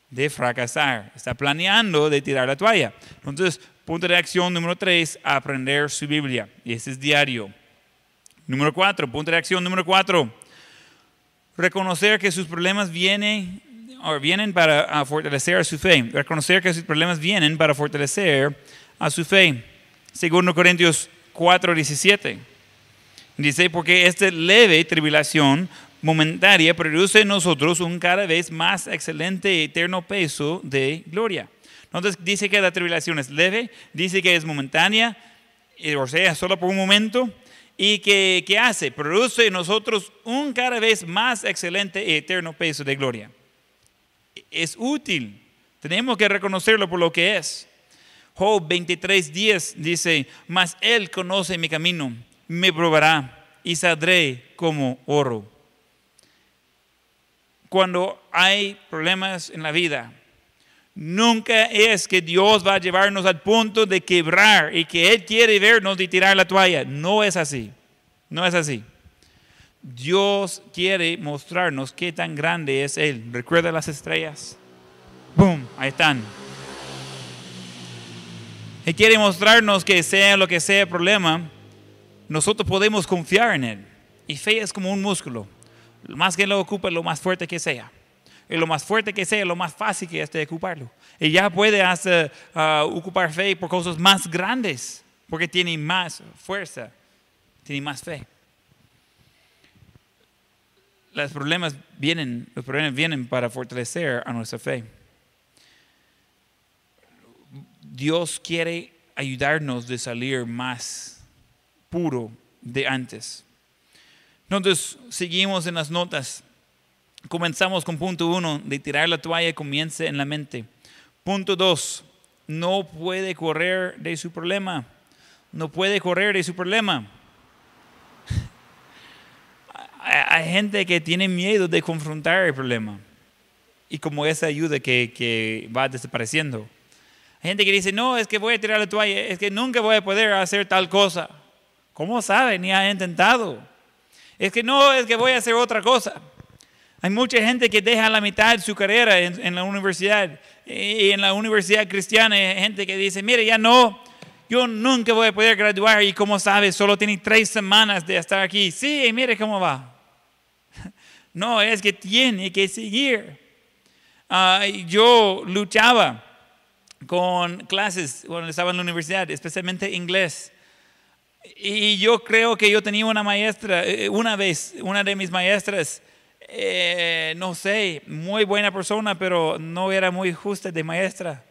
de fracasar, está planeando de tirar la toalla. Entonces, punto de acción número tres, aprender su Biblia. Y ese es diario. Número cuatro, punto de acción número cuatro, reconocer que sus problemas vienen, vienen para fortalecer a su fe. Reconocer que sus problemas vienen para fortalecer a su fe. Segundo Corintios 4, 17. Dice, porque esta leve tribulación momentaria produce en nosotros un cada vez más excelente y eterno peso de gloria. Entonces dice que la tribulación es leve, dice que es momentánea, o sea, solo por un momento, y que ¿qué hace? Produce en nosotros un cada vez más excelente eterno peso de gloria. Es útil, tenemos que reconocerlo por lo que es. Job 23:10 dice, mas él conoce mi camino, me probará y saldré como oro cuando hay problemas en la vida. Nunca es que Dios va a llevarnos al punto de quebrar y que Él quiere vernos y tirar la toalla. No es así. No es así. Dios quiere mostrarnos qué tan grande es Él. ¿Recuerda las estrellas? ¡Bum! Ahí están. Él quiere mostrarnos que sea lo que sea el problema, nosotros podemos confiar en Él. Y fe es como un músculo. Lo más que lo ocupe, lo más fuerte que sea. Y lo más fuerte que sea, lo más fácil que esté ocuparlo. Y ya puede hacer, uh, ocupar fe por cosas más grandes, porque tiene más fuerza, tiene más fe. Los problemas vienen, los problemas vienen para fortalecer a nuestra fe. Dios quiere ayudarnos de salir más puro de antes. Entonces, seguimos en las notas. Comenzamos con punto uno, de tirar la toalla comience en la mente. Punto dos, no puede correr de su problema. No puede correr de su problema. Hay gente que tiene miedo de confrontar el problema. Y como esa ayuda que, que va desapareciendo. Hay gente que dice, no, es que voy a tirar la toalla, es que nunca voy a poder hacer tal cosa. ¿Cómo sabe? Ni ha intentado. Es que no, es que voy a hacer otra cosa. Hay mucha gente que deja la mitad de su carrera en, la universidad. Y en la universidad cristiana hay gente que dice, mire, ya no, yo nunca voy a poder graduar y como sabes, solo tiene tres semanas de estar aquí. Sí, mire cómo va. No, es que tiene que seguir. Ah, yo luchaba con clases cuando estaba en la universidad, especialmente inglés. Y yo creo que yo tenía una maestra, eh, una vez, una de mis maestras, eh, no sé, muy buena persona, pero no era muy justa de maestra.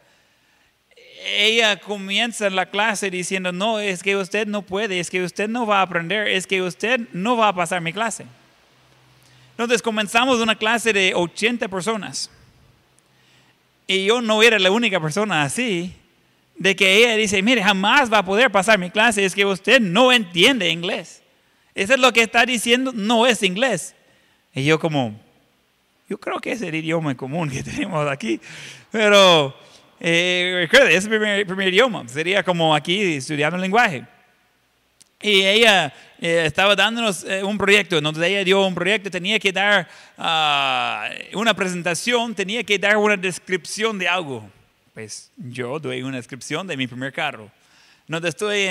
Ella comienza la clase diciendo, no, es que usted no puede, es que usted no va a aprender, es que usted no va a pasar mi clase. Entonces comenzamos una clase de 80 personas. Y yo no era la única persona así de que ella dice, mire, jamás va a poder pasar mi clase, es que usted no entiende inglés. Eso es lo que está diciendo, no es inglés. Y yo como, yo creo que es el idioma común que tenemos aquí, pero Eh, recuerde, es el primer, primer idioma. Sería como aquí estudiando el lenguaje. Y ella eh, estaba dándonos eh, un proyecto, donde ella dio un proyecto, tenía que dar ah, una presentación, tenía que dar una descripción de algo. Pues yo doy una descripción de mi primer carro. No te estoy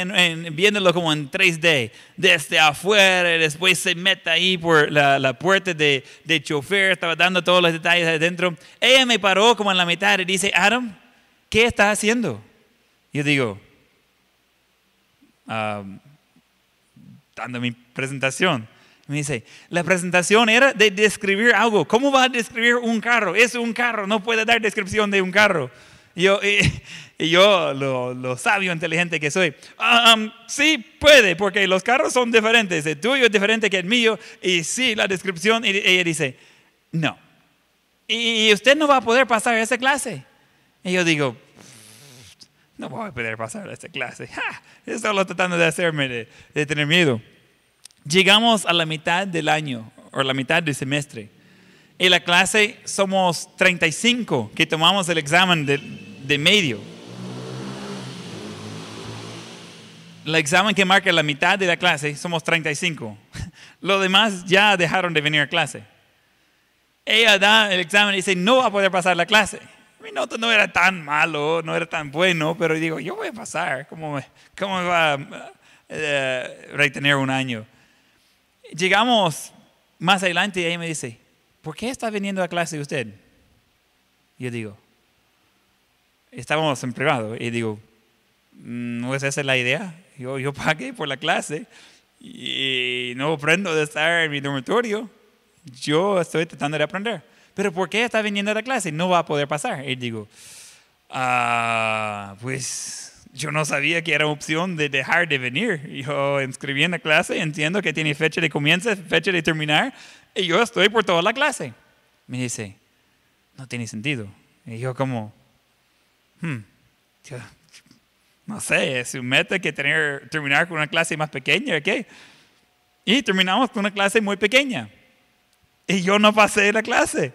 viéndolo como en 3D, desde afuera, después se mete ahí por la, puerta de, de, chofer, estaba dando todos los detalles adentro. Ella me paró como en la mitad y dice, Adam, ¿qué estás haciendo? Yo digo, dando mi presentación. Me dice, la presentación era de describir algo. ¿Cómo va a describir un carro? Es un carro, no puede dar descripción de un carro. Y yo, y, yo lo, sabio, inteligente que soy, ah, sí puede, porque los carros son diferentes. El tuyo es diferente que el mío. Y sí, la descripción. Y ella dice, no. Y usted no va a poder pasar esa clase. Y yo digo, no voy a poder pasar esta clase. ¡Ja! Es solo tratando de hacerme de, tener miedo. Llegamos a la mitad del año o la mitad del semestre. En la clase somos 35 que tomamos el examen de, de medio. El examen que marca la mitad de la clase somos 35. Los demás ya dejaron de venir a clase. Ella da el examen y dice, no va a poder pasar la clase mi nota no era tan malo, no era tan bueno, pero digo, yo voy a pasar, ¿cómo me, cómo va a eh, retener un año? Llegamos más adelante y ella me dice, ¿por qué está viniendo a clase usted? Yo digo, estábamos en privado y digo, ¿no es esa la idea? Yo, yo pagué por la clase y no aprendo de estar en mi dormitorio. Yo estoy tratando de aprender pero ¿por qué está viniendo a la clase? No va a poder pasar. Y digo, ah, pues yo no sabía que era opción de dejar de venir. Yo inscribí en la clase, entiendo que tiene fecha de comienzo, fecha de terminar, y yo estoy por toda la clase. Me dice, no tiene sentido. Y yo como, hmm, no sé, es un meta que tener, terminar con una clase más pequeña. Y terminamos con una clase muy pequeña. Y yo no pasé la clase.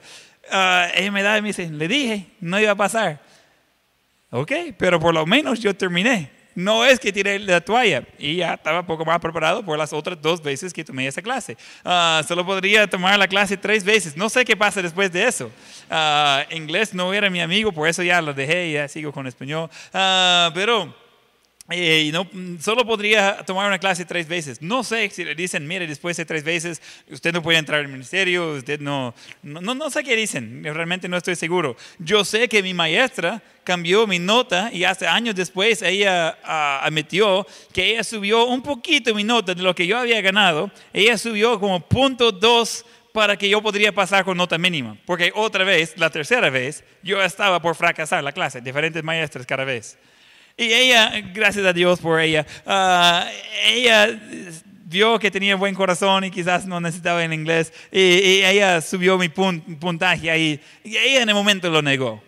Uh, ella me da y me dice, le dije, no iba a pasar. Ok, pero por lo menos yo terminé. No es que tiré la toalla y ya estaba un poco más preparado por las otras dos veces que tomé esa clase. Uh, solo podría tomar la clase tres veces. No sé qué pasa después de eso. Uh, inglés no era mi amigo, por eso ya lo dejé y ya sigo con español. pero eh, y no, solo podría tomar una clase tres veces. No sé si le dicen, mire, después de tres veces usted no puede entrar al ministerio, usted no, no, no sé qué dicen, realmente no estoy seguro. Yo sé que mi maestra cambió mi nota y hace años después ella uh, admitió que ella subió un poquito mi nota de lo que yo había ganado. Ella subió como punto dos para que yo podría pasar con nota mínima. Porque otra vez, la tercera vez, yo estaba por fracasar la clase, diferentes maestras cada vez. Y ella, gracias a Dios por ella, ah, ella vio que tenía buen corazón y quizás no necesitaba en inglés. Y, ella subió mi puntaje ahí. Y ella en el momento lo negó.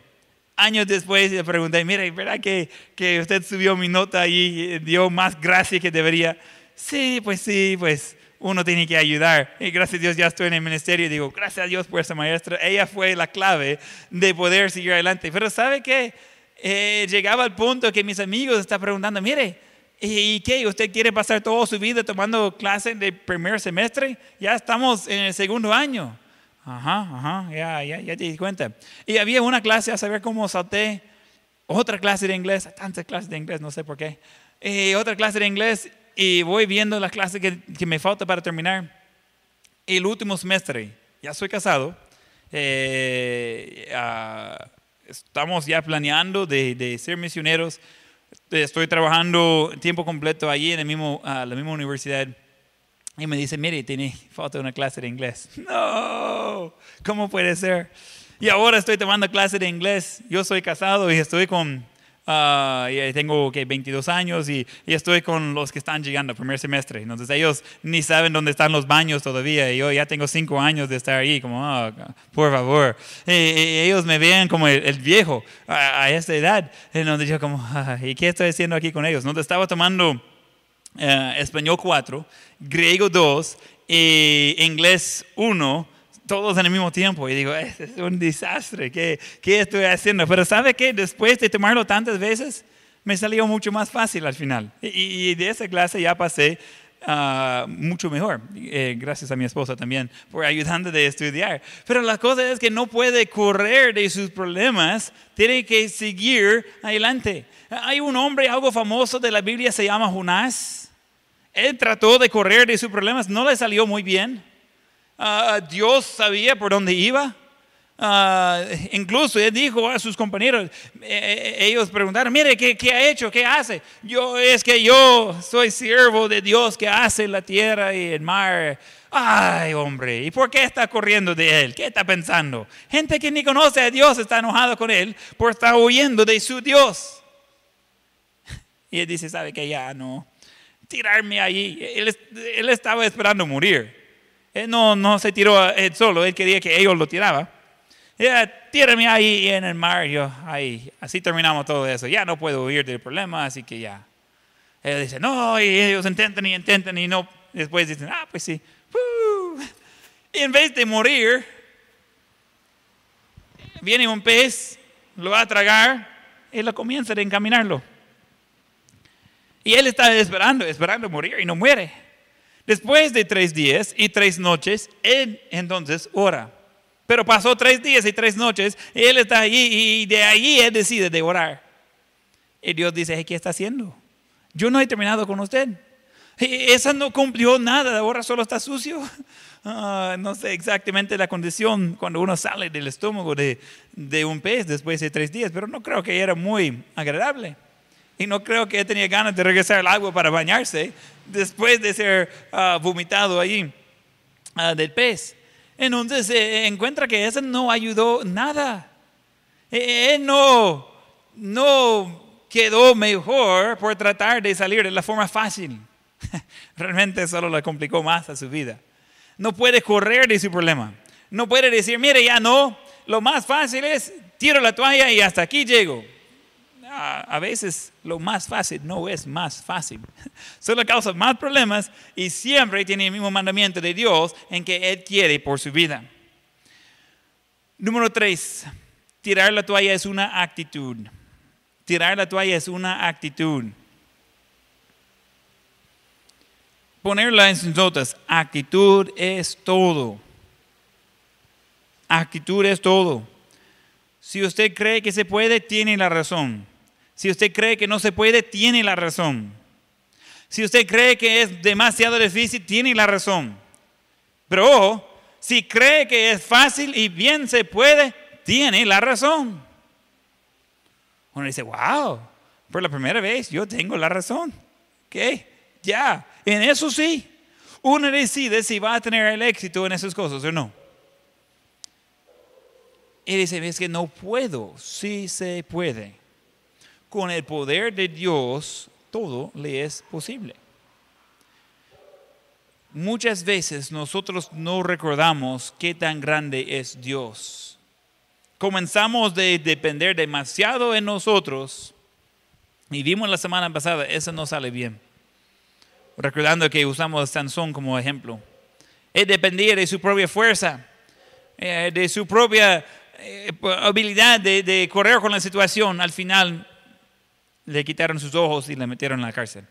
Años después le pregunté, mire, ¿verdad que, que usted subió mi nota y dio más gracia que debería? Sí, pues sí, pues uno tiene que ayudar. Y gracias a Dios ya estoy en el ministerio y digo, gracias a Dios por esa maestra. Ella fue la clave de poder seguir adelante. Pero ¿sabe qué? Eh, llegaba al punto que mis amigos estaban preguntando, mire, ¿y qué? ¿Usted quiere pasar toda su vida tomando clases de primer semestre? Ya estamos en el segundo año. Ajá, ajá, ya, ya, ya te di cuenta. Y había una clase a saber cómo salté, otra clase de inglés, tantas clases de inglés, no sé por qué. Y otra clase de inglés y voy viendo las clases que, que me falta para terminar. El último semestre, ya soy casado, eh, estamos ya planeando de, ser misioneros. Estoy trabajando tiempo completo allí en el mismo, la misma universidad. Y me dice, mire, tiene falta una clase de inglés. No, ¿cómo puede ser? Y ahora estoy tomando clase de inglés. Yo soy casado y estoy con Uh, tengo que 22 años y, estoy con los que están llegando primer semestre. Entonces ellos ni saben dónde están los baños todavía. Y yo ya tengo 5 años de estar ahí, como, oh, por favor. Y, ellos me ven como el, viejo a, esta edad. Entonces yo como, ¿y qué estoy haciendo aquí con ellos? Entonces estaba tomando uh, español 4, griego 2 y inglés 1 todos en el mismo tiempo. Y digo, este es un desastre, ¿qué, ¿qué estoy haciendo? Pero ¿sabe qué? Después de tomarlo tantas veces, me salió mucho más fácil al final. Y, y de esa clase ya pasé Ah, mucho mejor. Eh, gracias a mi esposa también por ayudando a estudiar. Pero la cosa es que no puede correr de sus problemas, tiene que seguir adelante. Hay un hombre, algo famoso de la Biblia, se llama Jonás. Él trató de correr de sus problemas, no le salió muy bien. Ah, Dios sabía por dónde iba. Ah, incluso él dijo a sus compañeros, eh, eh, ellos preguntaron, mire, ¿qué, ¿qué, ha hecho? ¿Qué hace? Yo es que yo soy siervo de Dios que hace la tierra y el mar. Ay, hombre, ¿y por qué está corriendo de él? ¿Qué está pensando? Gente que ni conoce a Dios está enojado con él por estar huyendo de su Dios. Y él dice, ¿sabe que Ya no, tirarme. Él, él estaba esperando morir. Él no, no se tiró él solo, él quería que ellos lo tiraban ya, tírame ahí en el mar. Yo, ahí, así terminamos todo eso. Ya no puedo huir del problema, así que ya. Él dice, no, y ellos intentan y intentan y no. Después dicen, ah, pues sí. Y en vez de morir, viene un pez, lo va a tragar y lo comienza a encaminarlo. Y él está esperando, esperando morir y no muere. Después de tres días y tres noches, él entonces ora. Pero pasó tres días y tres noches, y él está allí y de allí él decide de orar. Y Dios dice, ¿qué está haciendo? Yo no he terminado con usted. Esa no cumplió nada, ahora solo está sucio. Ah, no sé exactamente la condición cuando uno sale del estómago de, de, un pez después de tres días, pero no creo que era muy agradable. Y no creo que tenía ganas de regresar al agua para bañarse después de ser uh, vomitado allí uh, del pez. Entonces se encuentra que eso no ayudó nada. Él no, no quedó mejor por tratar de salir de la forma fácil. Realmente solo le complicó más a su vida. No puede correr de su problema. No puede decir, mire, ya no. Lo más fácil es tiro la toalla y hasta aquí llego a, veces lo más fácil no es más fácil. Solo causa más problemas y siempre tiene el mismo mandamiento de Dios en que Él quiere por su vida. Número tres, tirar la toalla es una actitud. Tirar la toalla es una actitud. Ponerla en sus notas, actitud es todo. Actitud es todo. Si usted cree que se puede, tiene la razón. Si usted cree que no se puede, tiene la razón. Si usted cree que es demasiado difícil, tiene la razón. Pero si cree que es fácil y bien se puede, tiene la razón. Uno dice, wow, por la primera vez yo tengo la razón. ¿Qué? Ya, en eso sí. Uno decide si va a tener el éxito en esas cosas o no. Y dice, es que no puedo, sí se puede con el poder de Dios todo le es posible. Muchas veces nosotros no recordamos qué tan grande es Dios. Comenzamos de depender demasiado en nosotros y vimos la semana pasada, eso no sale bien. Recordando que usamos a Sansón como ejemplo. Él dependía de su propia fuerza, eh, de su propia eh, habilidad de, de correr con la situación. Al final le quitaron sus ojos y le metieron en la cárcel.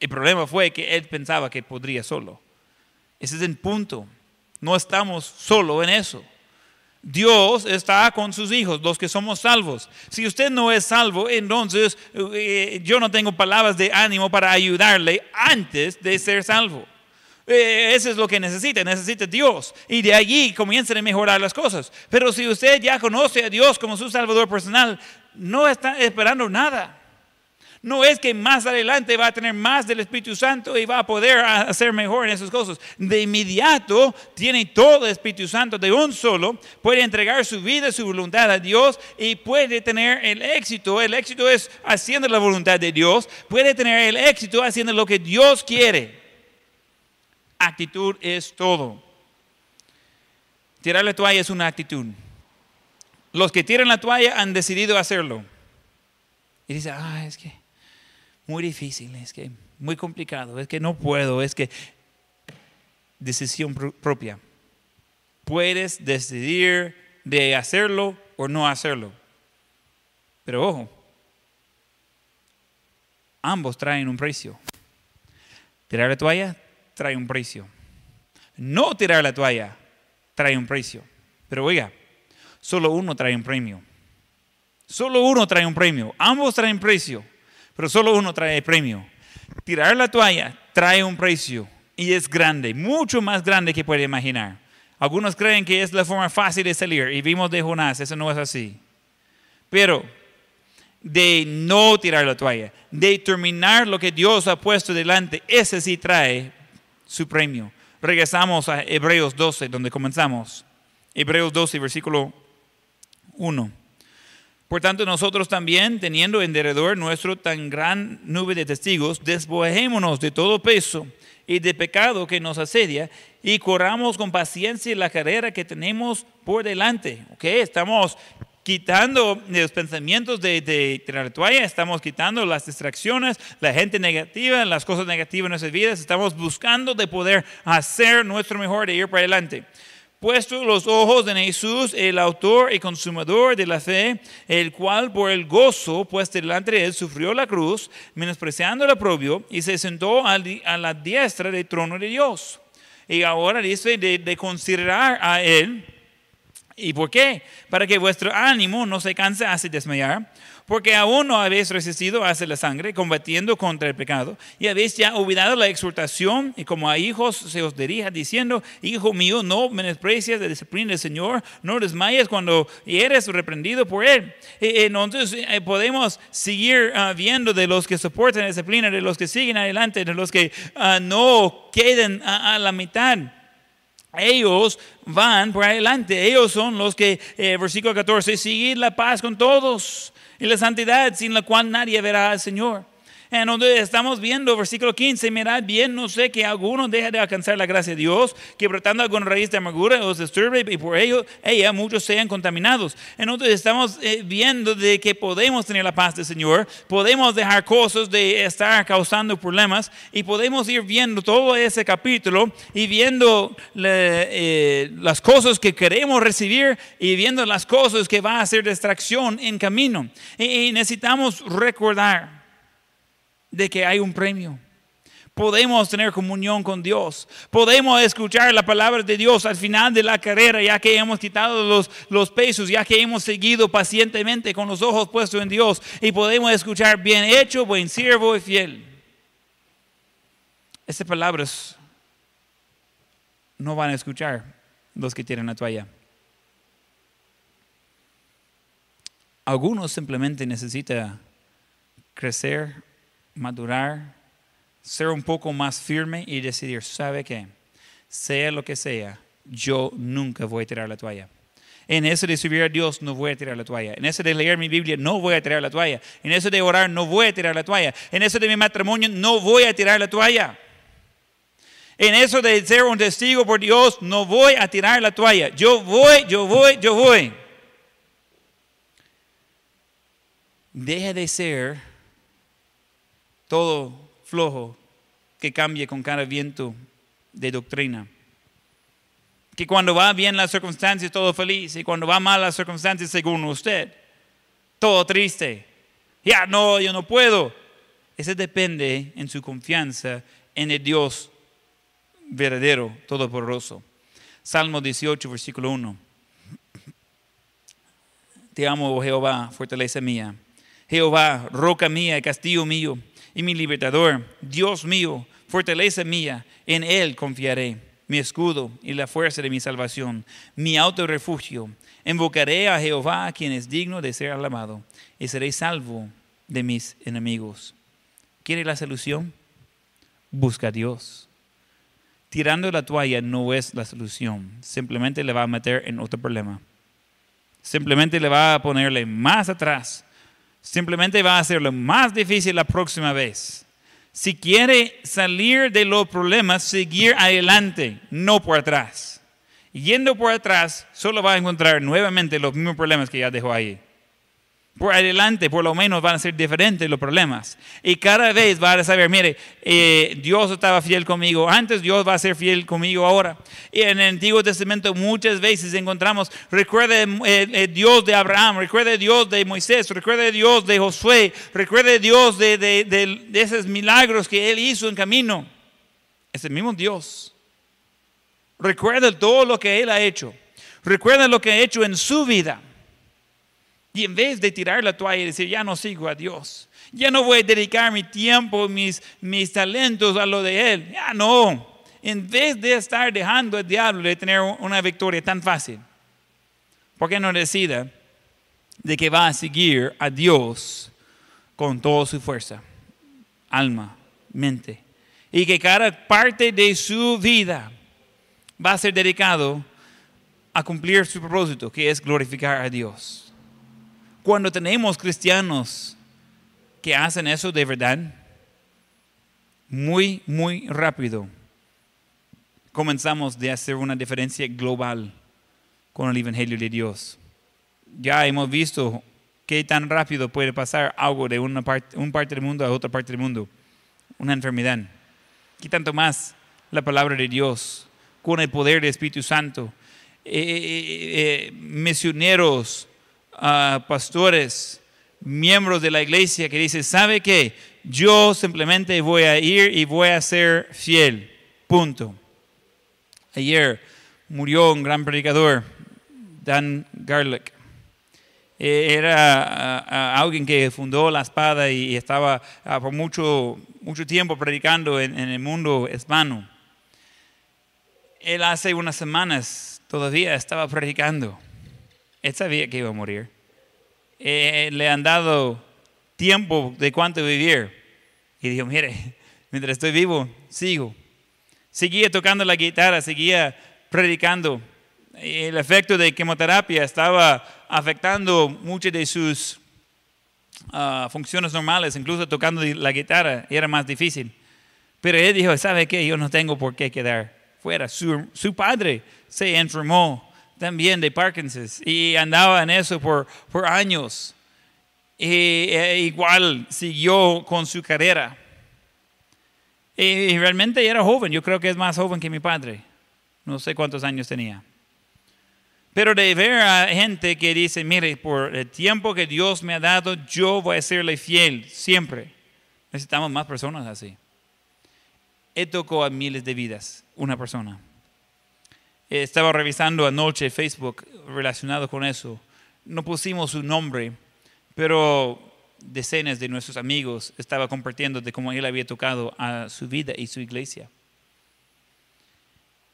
El problema fue que él pensaba que podría solo. Ese es el punto. No estamos solo en eso. Dios está con sus hijos, los que somos salvos. Si usted no es salvo, entonces eh, yo no tengo palabras de ánimo para ayudarle antes de ser salvo. Eh, eso es lo que necesita, necesita Dios. Y de allí comienzan a mejorar las cosas. Pero si usted ya conoce a Dios como su Salvador personal, no está esperando nada. No es que más adelante va a tener más del Espíritu Santo y va a poder hacer mejor en esas cosas. De inmediato tiene todo el Espíritu Santo de un solo, puede entregar su vida, su voluntad a Dios y puede tener el éxito. El éxito es haciendo la voluntad de Dios, puede tener el éxito haciendo lo que Dios quiere. Actitud es todo. Tirar la toalla es una actitud. Los que tiran la toalla han decidido hacerlo. Y dice, ah, es que muy difícil, es que muy complicado, es que no puedo, es que decisión propia. puedes decidir de hacerlo o no hacerlo. Pero ojo, ambos traen un precio. Tirar la toalla trae un precio. No tirar la toalla trae un precio. Pero oiga, solo uno trae un premio. Solo uno trae un premio. Ambos traen precio, pero solo uno trae premio. Tirar la toalla trae un precio y es grande, mucho más grande que puede imaginar. Algunos creen que es la forma fácil de salir y vimos de Jonás, eso no es así. Pero de no tirar la toalla, de terminar lo que Dios ha puesto delante, ese sí trae su premio. Regresamos a Hebreos 12, donde comenzamos. Hebreos 12, versículo 1. Por tanto, nosotros también, teniendo en derredor nuestro tan gran nube de testigos, despojémonos de todo peso y de pecado que nos asedia y corramos con paciencia la carrera que tenemos por delante. ¿Okay? Estamos quitando los pensamientos de, de tirar la toalla, estamos quitando las distracciones, la gente negativa, las cosas negativas en nuestras vidas, estamos buscando de poder hacer nuestro mejor de ir para adelante puesto los ojos en Jesús, el autor y consumador de la fe, el cual por el gozo puesto delante de él sufrió la cruz, menospreciando el propio, y se sentó a la diestra del trono de Dios. Y ahora dice de, de considerar a él. ¿Y por qué? Para que vuestro ánimo no se canse hace desmayar porque aún no habéis resistido hacia la sangre, combatiendo contra el pecado, y habéis ya olvidado la exhortación, y como a hijos se os dirija diciendo, Hijo mío, no menosprecies la disciplina del Señor, no desmayes cuando eres reprendido por Él. Entonces eh, podemos seguir ah, viendo de los que soportan la disciplina, de los que siguen adelante, de los que ah, no queden a, la mitad ellos van por adelante. Ellos son los que, eh, versículo 14, seguir la paz con todos y la santidad sin la cual nadie verá al Señor. En donde estamos viendo, versículo 15, mirad bien, no sé que alguno deje de alcanzar la gracia de Dios, que brotando alguna raíz de amargura os disturbe y por ello ella muchos sean contaminados. En donde estamos eh, viendo de que podemos tener la paz del Señor, podemos dejar cosas de estar causando problemas y podemos ir viendo todo ese capítulo y viendo eh, las cosas que queremos recibir y viendo las cosas que va a ser distracción en camino. y necesitamos recordar de que hay un premio. Podemos tener comunión con Dios. Podemos escuchar la palabra de Dios al final de la carrera, ya que hemos quitado los, los pesos, ya que hemos seguido pacientemente con los ojos puestos en Dios. Y podemos escuchar, bien hecho, buen siervo y fiel. Estas palabras no van a escuchar los que tienen la toalla. Algunos simplemente necesitan crecer madurar, ser un poco más firme y decidir, ¿sabe qué? Sea lo que sea, yo nunca voy a tirar la toalla. En eso de servir a Dios no voy a tirar la toalla. En eso de leer mi Biblia no voy a tirar la toalla. En eso de orar no voy a tirar la toalla. En eso de mi matrimonio no voy a tirar la toalla. En eso de ser un testigo por Dios no voy a tirar la toalla. Yo voy, yo voy, yo voy. Deja de ser todo flojo que cambie con cada viento de doctrina. Que cuando va bien las circunstancias, todo feliz, y cuando va mal las circunstancias, según usted, todo triste. Ya no, yo no puedo. Ese depende en su confianza en el Dios verdadero, todopoderoso. Salmo 18, versículo 1. Te amo, oh Jehová, fortaleza mía. Jehová, roca mía, castillo mío y mi libertador, Dios mío, fortaleza mía, en Él confiaré, mi escudo y la fuerza de mi salvación, mi auto refugio. Invocaré a Jehová, quien es digno de ser alabado, y seré salvo de mis enemigos. ¿Quiere la solución? Busca a Dios. Tirando la toalla no es la solución, simplemente le va a meter en otro problema. Simplemente le va a ponerle más atrás simplemente va a hacerlo más difícil la próxima vez. Si quiere salir de los problemas, seguir adelante, no por atrás. Yendo por atrás, solo va a encontrar nuevamente los mismos problemas que ya dejó ahí. Por adelante, por lo menos van a ser diferentes los problemas. Y cada vez va a saber, mire, eh, Dios estaba fiel conmigo antes, Dios va a ser fiel conmigo ahora. Y en el Antiguo Testamento muchas veces encontramos, recuerde el, el Dios de Abraham, recuerde Dios de Moisés, recuerde Dios de Josué, recuerde Dios de, de, de, de esos milagros que Él hizo en camino. Es el mismo Dios. Recuerda todo lo que Él ha hecho. Recuerda lo que ha hecho en su vida. Y en vez de tirar la toalla y decir, ya no sigo a Dios, ya no voy a dedicar mi tiempo, mis, mis talentos a lo de Él, ya no. En vez de estar dejando al diablo de tener una victoria tan fácil, ¿por qué no decida de que va a seguir a Dios con toda su fuerza, alma, mente? Y que cada parte de su vida va a ser dedicado a cumplir su propósito, que es glorificar a Dios cuando tenemos cristianos que hacen eso de verdad, muy, muy rápido comenzamos de hacer una diferencia global con el Evangelio de Dios. Ya hemos visto qué tan rápido puede pasar algo de una parte, una parte del mundo a otra parte del mundo, una enfermedad. ¿Qué tanto más la palabra de Dios con el poder del Espíritu Santo? Eh, eh, eh, misioneros pastores, miembros de la iglesia que dicen, ¿sabe qué? Yo simplemente voy a ir y voy a ser fiel. Punto. Ayer murió un gran predicador, Dan Garlick. E, era alguien que fundó la espada y estaba por mucho, mucho tiempo predicando en, en el mundo hispano. Él hace unas semanas todavía estaba predicando él sabía que iba a morir. Eh, le han dado tiempo de cuánto vivir. Y dijo, mire, mientras estoy vivo, sigo. Seguía tocando la guitarra, seguía predicando. El efecto de quimioterapia estaba afectando muchas de sus ah, funciones normales, incluso tocando la guitarra era más difícil. Pero él dijo, ¿sabe qué? Yo no tengo por qué quedar fuera. Su, su padre se enfermó también de Parkinson y andaba en eso por, por años. Y, e igual siguió con su carrera. Y realmente era joven, yo creo que es más joven que mi padre. No sé cuántos años tenía. Pero de ver a gente que dice, mire, por el tiempo que Dios me ha dado, yo voy a serle fiel siempre. Necesitamos más personas así. Él tocó a miles de vidas, una persona. Eh, estaba revisando anoche Facebook relacionado con eso. No pusimos su nombre, pero decenas de nuestros amigos estaban compartiendo de cómo él había tocado a su vida y su iglesia.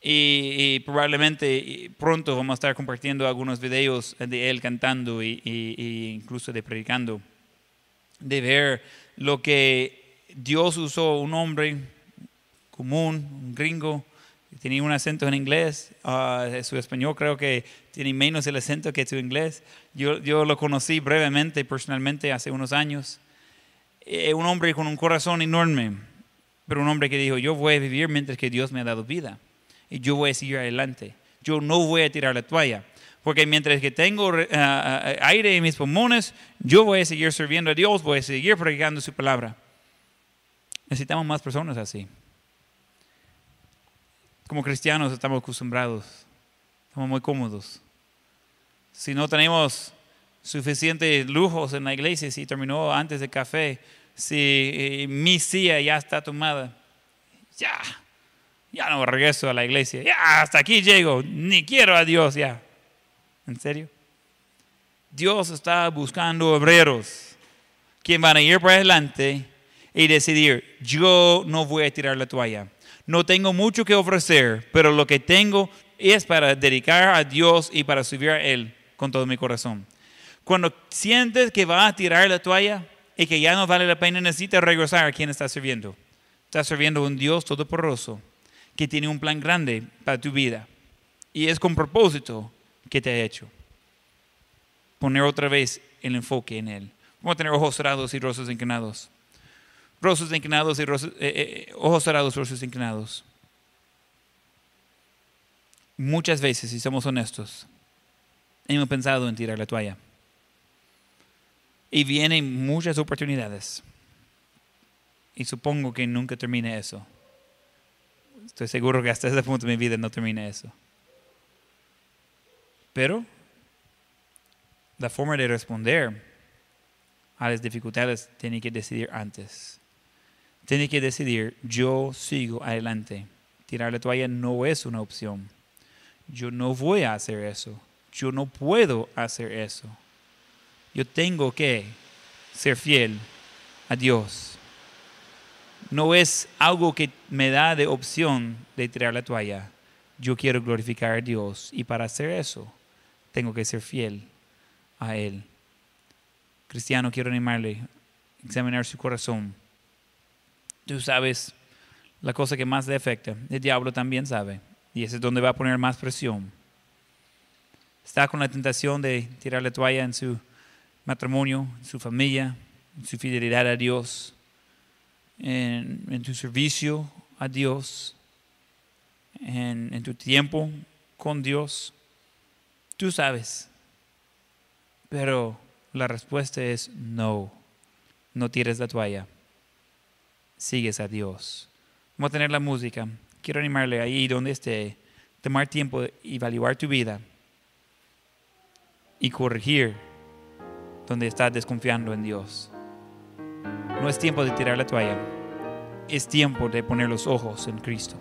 Y, probablemente pronto vamos a estar compartiendo algunos videos de él cantando y, y, incluso de predicando, de ver lo que Dios usó un hombre común, un gringo, tenía un acento en inglés, uh, su español creo que tiene menos el acento que su inglés. Yo, yo lo conocí brevemente, personalmente, hace unos años. Eh, un hombre con un corazón enorme, pero un hombre que dijo, yo voy a vivir mientras que Dios me ha dado vida y yo voy a seguir adelante. Yo no voy a tirar la toalla, porque mientras que tengo uh, aire en mis pulmones, yo voy a seguir sirviendo a Dios, voy a seguir predicando su palabra. Necesitamos más personas así como cristianos estamos acostumbrados, estamos muy cómodos. Si no tenemos suficientes lujos en la iglesia, si terminó antes del café, si eh, mi silla ya está tomada, ya, ya no regreso a la iglesia, ya hasta aquí llego, ni quiero a Dios ya. ¿En serio? Dios está buscando obreros, quien van a ir por adelante y decidir, yo no voy a tirar la toalla no tengo mucho que ofrecer, pero lo que tengo es para dedicar a Dios y para servir a Él con todo mi corazón. Cuando sientes que va a tirar la toalla y que ya no vale la pena, necesitas regresar a quien está sirviendo. Estás sirviendo a un Dios todopoderoso que tiene un plan grande para tu vida. Y es con propósito que te ha hecho. Poner otra vez el enfoque en Él. Vamos a tener ojos cerrados y rostros inclinados rostros inclinados y eh, eh, ojos cerrados, rostros inclinados. Muchas veces, si somos honestos, hemos pensado en tirar la toalla. Y vienen muchas oportunidades. Y supongo que nunca termine eso. Estoy seguro que hasta ese punto de mi vida no termine eso. Pero la forma de responder a las dificultades tiene que decidir antes. Tiene que decidir, yo sigo adelante. Tirar la toalla no es una opción. Yo no voy a hacer eso. Yo no puedo hacer eso. Yo tengo que ser fiel a Dios. No es algo que me da de opción de tirar la toalla. Yo quiero glorificar a Dios y para hacer eso tengo que ser fiel a Él. Cristiano, quiero animarle a examinar su corazón. Tú sabes la cosa que más le afecta. El diablo también sabe. Y ese es donde va a poner más presión. Está con la tentación de tirar la toalla en su matrimonio, en su familia, en su fidelidad a Dios, en, tu servicio a Dios, en, en tu tiempo con Dios. Tú sabes. Pero la respuesta es no. No tires la toalla. Sigues a Dios. Vamos a tener la música. Quiero animarle ahí donde esté. Tomar tiempo evaluar tu vida. Y corregir donde estás desconfiando en Dios. No es tiempo de tirar la toalla. Es tiempo de poner los ojos en Cristo.